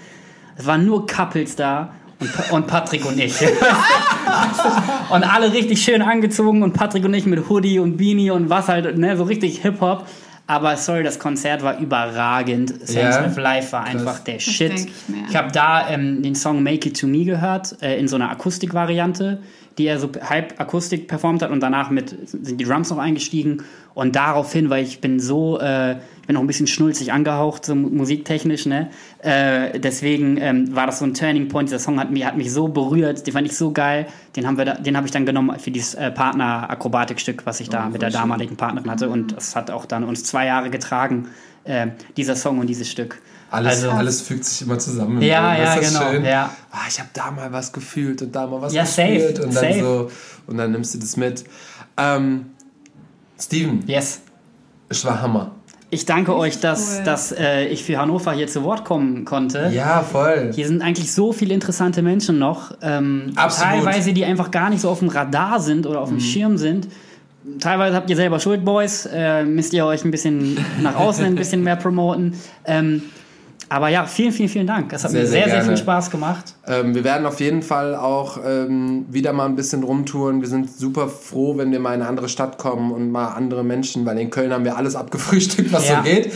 Es waren nur Couples da und, und Patrick und ich. <laughs> und alle richtig schön angezogen und Patrick und ich mit Hoodie und Beanie und was halt, ne, so richtig Hip-Hop. Aber sorry, das Konzert war überragend. Sam Ja? Smith Live war einfach der Shit. ich. Ich habe da ähm, den Song Make It To Me gehört, äh, in so einer Akustikvariante, die er so halb Akustik performt hat und danach mit sind die Drums noch eingestiegen. Und daraufhin, weil ich bin so, äh, ich bin noch ein bisschen schnulzig angehaucht, so mu- musiktechnisch, ne? Äh, deswegen ähm, war das so ein Turning Point. Dieser Song hat mich, hat mich so berührt, den fand ich so geil. Den haben wir da, den habe ich dann genommen für dieses äh, Partner-Akrobatikstück, was ich da mit der damaligen Partnerin hatte. Und das hat auch dann uns zwei Jahre getragen, äh, dieser Song und dieses Stück. Alles, Also- alles fügt sich immer zusammen. Ja, Ist ja, das genau, Schön? ja. Ah, ich habe da mal was gefühlt und da mal was Ja, safe, gespürt und dann safe. so und dann nimmst du das mit. Ähm, Steven, Yes. es war Hammer. Ich danke euch, dass, cool. dass äh, ich für Hannover hier zu Wort kommen konnte. Ja, voll. Hier sind eigentlich so viele interessante Menschen noch. Ähm, Absolut. Teilweise, die einfach gar nicht so auf dem Radar sind oder auf dem Schirm sind. Teilweise habt ihr selber Schuld, Boys. Äh, müsst ihr euch ein bisschen nach außen ein bisschen mehr promoten. Ähm, aber ja, vielen, vielen, vielen Dank. Es hat Sehr, mir sehr sehr, sehr, viel. Spaß gemacht. Ähm, wir werden auf jeden Fall auch ähm, wieder mal ein bisschen rumtouren. Wir sind super froh, wenn wir mal in eine andere Stadt kommen und mal andere Menschen, weil in Köln haben wir alles abgefrühstückt, was Ja. so geht.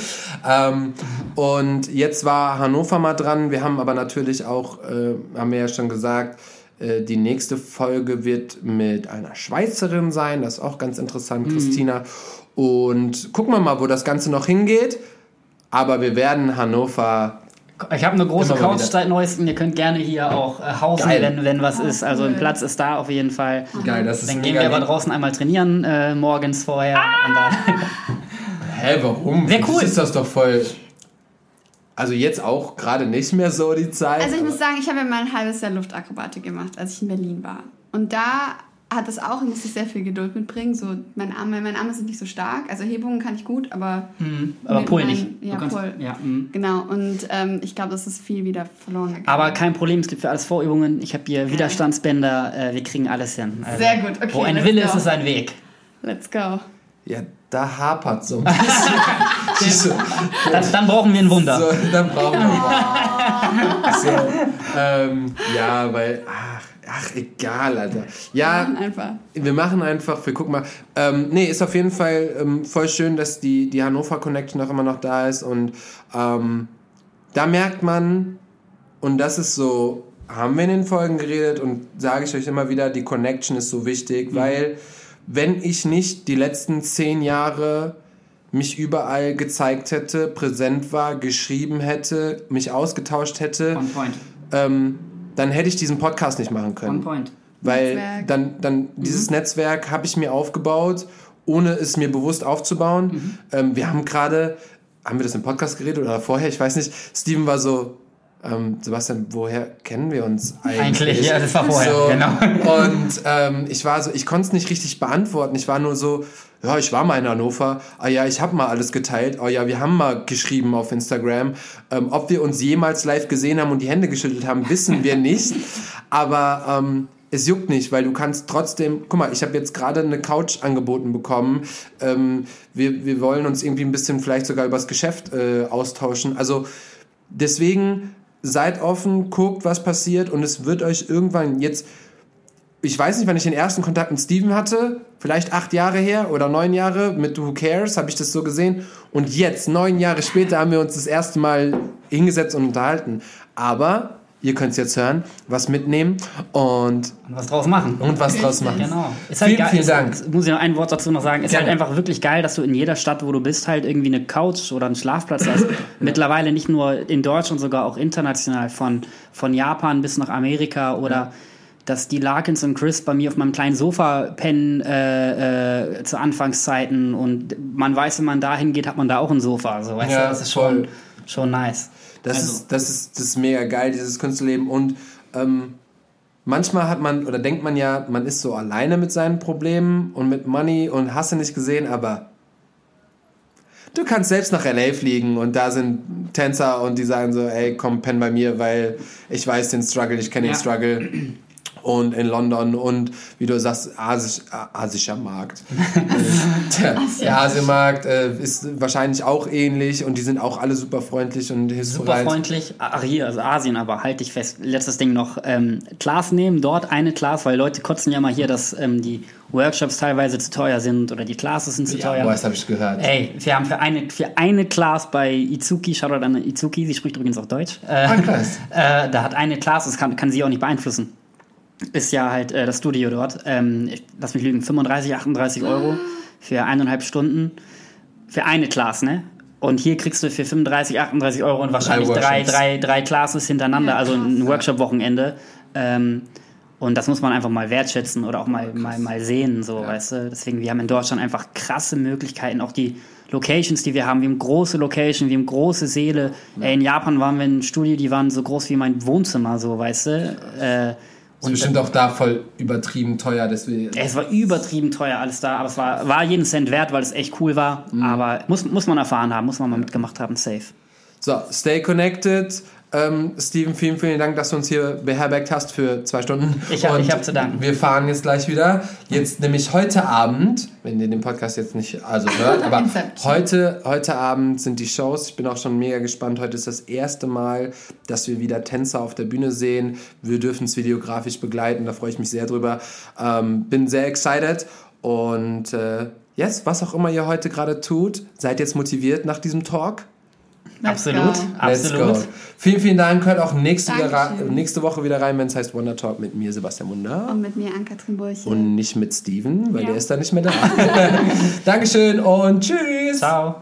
Ähm, und jetzt war Hannover mal dran. Wir haben aber natürlich auch, äh, haben wir ja schon gesagt, äh, die nächste Folge wird mit einer Schweizerin sein. Das ist auch ganz interessant, Mhm. Christina. Und gucken wir mal, wo das Ganze noch hingeht. Aber wir werden Hannover Ich habe eine große Couch seit neuestem. Ihr könnt gerne hier auch äh, hausen, Geil. wenn, wenn was ist. Also ein cool. Platz ist da auf jeden Fall. Geil, das ist Dann gehen wir aber draußen einmal trainieren, äh, morgens vorher. Und dann, <laughs> Hä, warum? Für cool. ist das doch voll. Also jetzt auch gerade nicht mehr so die Zeit. Also ich muss sagen, ich habe ja mal ein halbes Jahr Luftakrobatik gemacht, als ich in Berlin war. Und da hat es auch, musste ich sehr viel Geduld mitbringen. So, meine Arme, meine Arme sind nicht so stark. Also Hebungen kann ich gut, aber aber mit Pull nicht. Ja, kannst- Pull. Ja, mm. Genau. Und ähm, ich glaube, das ist viel wieder verloren gegangen. Aber kein Problem, es gibt für alles Vorübungen. Ich habe hier Widerstandsbänder, äh, wir kriegen alles hin. Also, Sehr gut, okay, Wo ein Wille go. ist, ist ein Weg. Let's go. Ja, da hapert so ein bisschen. <laughs> Dann, dann brauchen wir ein Wunder. so, dann brauchen wir so, ähm, Ja, weil. Ach, ach, egal, Alter. Ja, Einfach. wir machen einfach, wir gucken mal. Ähm, nee, ist auf jeden Fall ähm, voll schön, dass die, die Hannover Connection auch immer noch da ist. Und ähm, da merkt man, und das ist so, haben wir in den Folgen geredet und sage ich euch immer wieder, die Connection ist so wichtig, weil wenn ich nicht die letzten zehn Jahre mich überall gezeigt hätte, präsent war, geschrieben hätte, mich ausgetauscht hätte, On point. ähm, dann hätte ich diesen Podcast nicht machen können. On point. Weil Netzwerk. dann, dann dieses Netzwerk habe ich mir aufgebaut, ohne es mir bewusst aufzubauen. Ähm, wir haben gerade, haben wir das im Podcast geredet oder vorher? Ich weiß nicht. Steven war so, ähm, Sebastian, woher kennen wir uns eigentlich? Eigentlich, ja, das war vorher, So, genau. <laughs> Und ähm, ich war so, ich konnte es nicht richtig beantworten. Ich war nur so, ja, ich war mal in Hannover. Ah ja, ich habe mal alles geteilt. Oh ja, wir haben mal geschrieben auf Instagram. Ähm, ob wir uns jemals live gesehen haben und die Hände geschüttelt haben, wissen wir nicht. Aber ähm, es juckt nicht, weil du kannst trotzdem, guck mal, ich habe jetzt gerade eine Couch angeboten bekommen. Ähm, wir, wir wollen uns irgendwie ein bisschen vielleicht sogar übers Geschäft äh, austauschen. Also deswegen seid offen, guckt, was passiert und es wird euch irgendwann jetzt, ich weiß nicht, wann ich den ersten Kontakt mit Steven hatte, vielleicht acht Jahre her oder neun Jahre mit Who Cares, habe ich das so gesehen. Und jetzt, neun Jahre später, haben wir uns das erste Mal hingesetzt und unterhalten. Aber ihr könnt es jetzt hören, was mitnehmen und, Und was draus machen. und was draus machen. Genau. Ist Vielen, geil, vielen ist, Dank. ist- Muss ich noch ein Wort dazu noch sagen. Ist Gerne. halt einfach wirklich geil, dass du in jeder Stadt, wo du bist, halt irgendwie eine Couch oder einen Schlafplatz hast. <laughs> Mittlerweile nicht nur in Deutschland, sogar auch international, von, von Japan bis nach Amerika oder dass die Larkins und Chris bei mir auf meinem kleinen Sofa pennen äh, äh, zu Anfangszeiten und man weiß, wenn man da hingeht, hat man da auch ein Sofa. So, weißt Ja, du, das ist voll. schon, schon nice. Das, Also- ist, das, ist, das ist mega geil, dieses Künstlerleben. Und ähm, manchmal hat man, oder denkt man ja, man ist so alleine mit seinen Problemen und mit Money und hast du nicht gesehen, aber du kannst selbst nach LA fliegen und da sind Tänzer und die sagen so, ey, komm, penn bei mir, weil ich weiß den Struggle, ich kenne Ja. den Struggle. Und in London und wie du sagst, Asisch, äh, asischer Markt. <laughs> Äh, der, der Asienmarkt äh, ist wahrscheinlich auch ähnlich und die sind auch alle super freundlich und Super hilfsbereit. freundlich. Ach, hier, also Asien, aber halt dich fest. Letztes Ding noch. Ähm, Class nehmen, dort eine Class, weil Leute kotzen ja mal hier, dass ähm, die Workshops teilweise zu teuer sind oder die Classes sind zu Ja, teuer. boah, das habe ich gehört. Ey, wir haben für eine, für eine Class bei Izuki, Shoutout an Izuki, sie spricht übrigens auch Deutsch. Äh, Ah, krass. äh, da hat eine Class, das kann, kann sie auch nicht beeinflussen. Ist ja halt äh, das Studio dort. Ähm, ich, lass mich lügen, 35, 38 Euro für eineinhalb Stunden. Für eine Class, ne? Und hier kriegst du für 35, 38 Euro und wahrscheinlich drei, drei, drei Classes hintereinander, Ja, also krass. ein Workshop-Wochenende. Ähm, und das muss man einfach mal wertschätzen oder auch mal, mal, mal sehen, so, weißt du. Deswegen, wir haben in Deutschland einfach krasse Möglichkeiten. Auch die Locations, die wir haben. Wir haben große Locations, wir haben große Säle. Ey, in Japan waren wir in einem Studio, die waren so groß wie mein Wohnzimmer, so, weißt du. Äh, Ist bestimmt auch da voll übertrieben teuer, deswegen. es war übertrieben teuer alles da, aber es war, war jeden Cent wert, weil es echt cool war. Aber muss, muss man erfahren haben, muss man mal mitgemacht haben, safe. So, stay connected. Ähm, Steven, vielen, vielen Dank, dass du uns hier beherbergt hast für zwei Stunden. Ich hab- Und ich hab zu danken. Wir fahren jetzt gleich wieder. Jetzt nämlich heute Abend, wenn ihr den Podcast jetzt nicht also hört, aber <laughs> heute, heute Abend sind die Shows. Ich bin auch schon mega gespannt. Heute ist das erste Mal, dass wir wieder Tänzer auf der Bühne sehen. Wir dürfen es videografisch begleiten. Da freue ich mich sehr drüber. Ähm, bin sehr excited. Und äh, yes, was auch immer ihr heute gerade tut, seid jetzt motiviert nach diesem Talk. Let's Absolut, go. absolut. Vielen, vielen Dank. Hört auch nächste, nächste Woche wieder rein, wenn es heißt Wonder Talk mit mir, Sebastian Munder. Und mit mir Ann-Kathrin Burche. Und nicht mit Steven, weil Ja. der ist da nicht mehr da. <laughs> Dankeschön und tschüss. Ciao.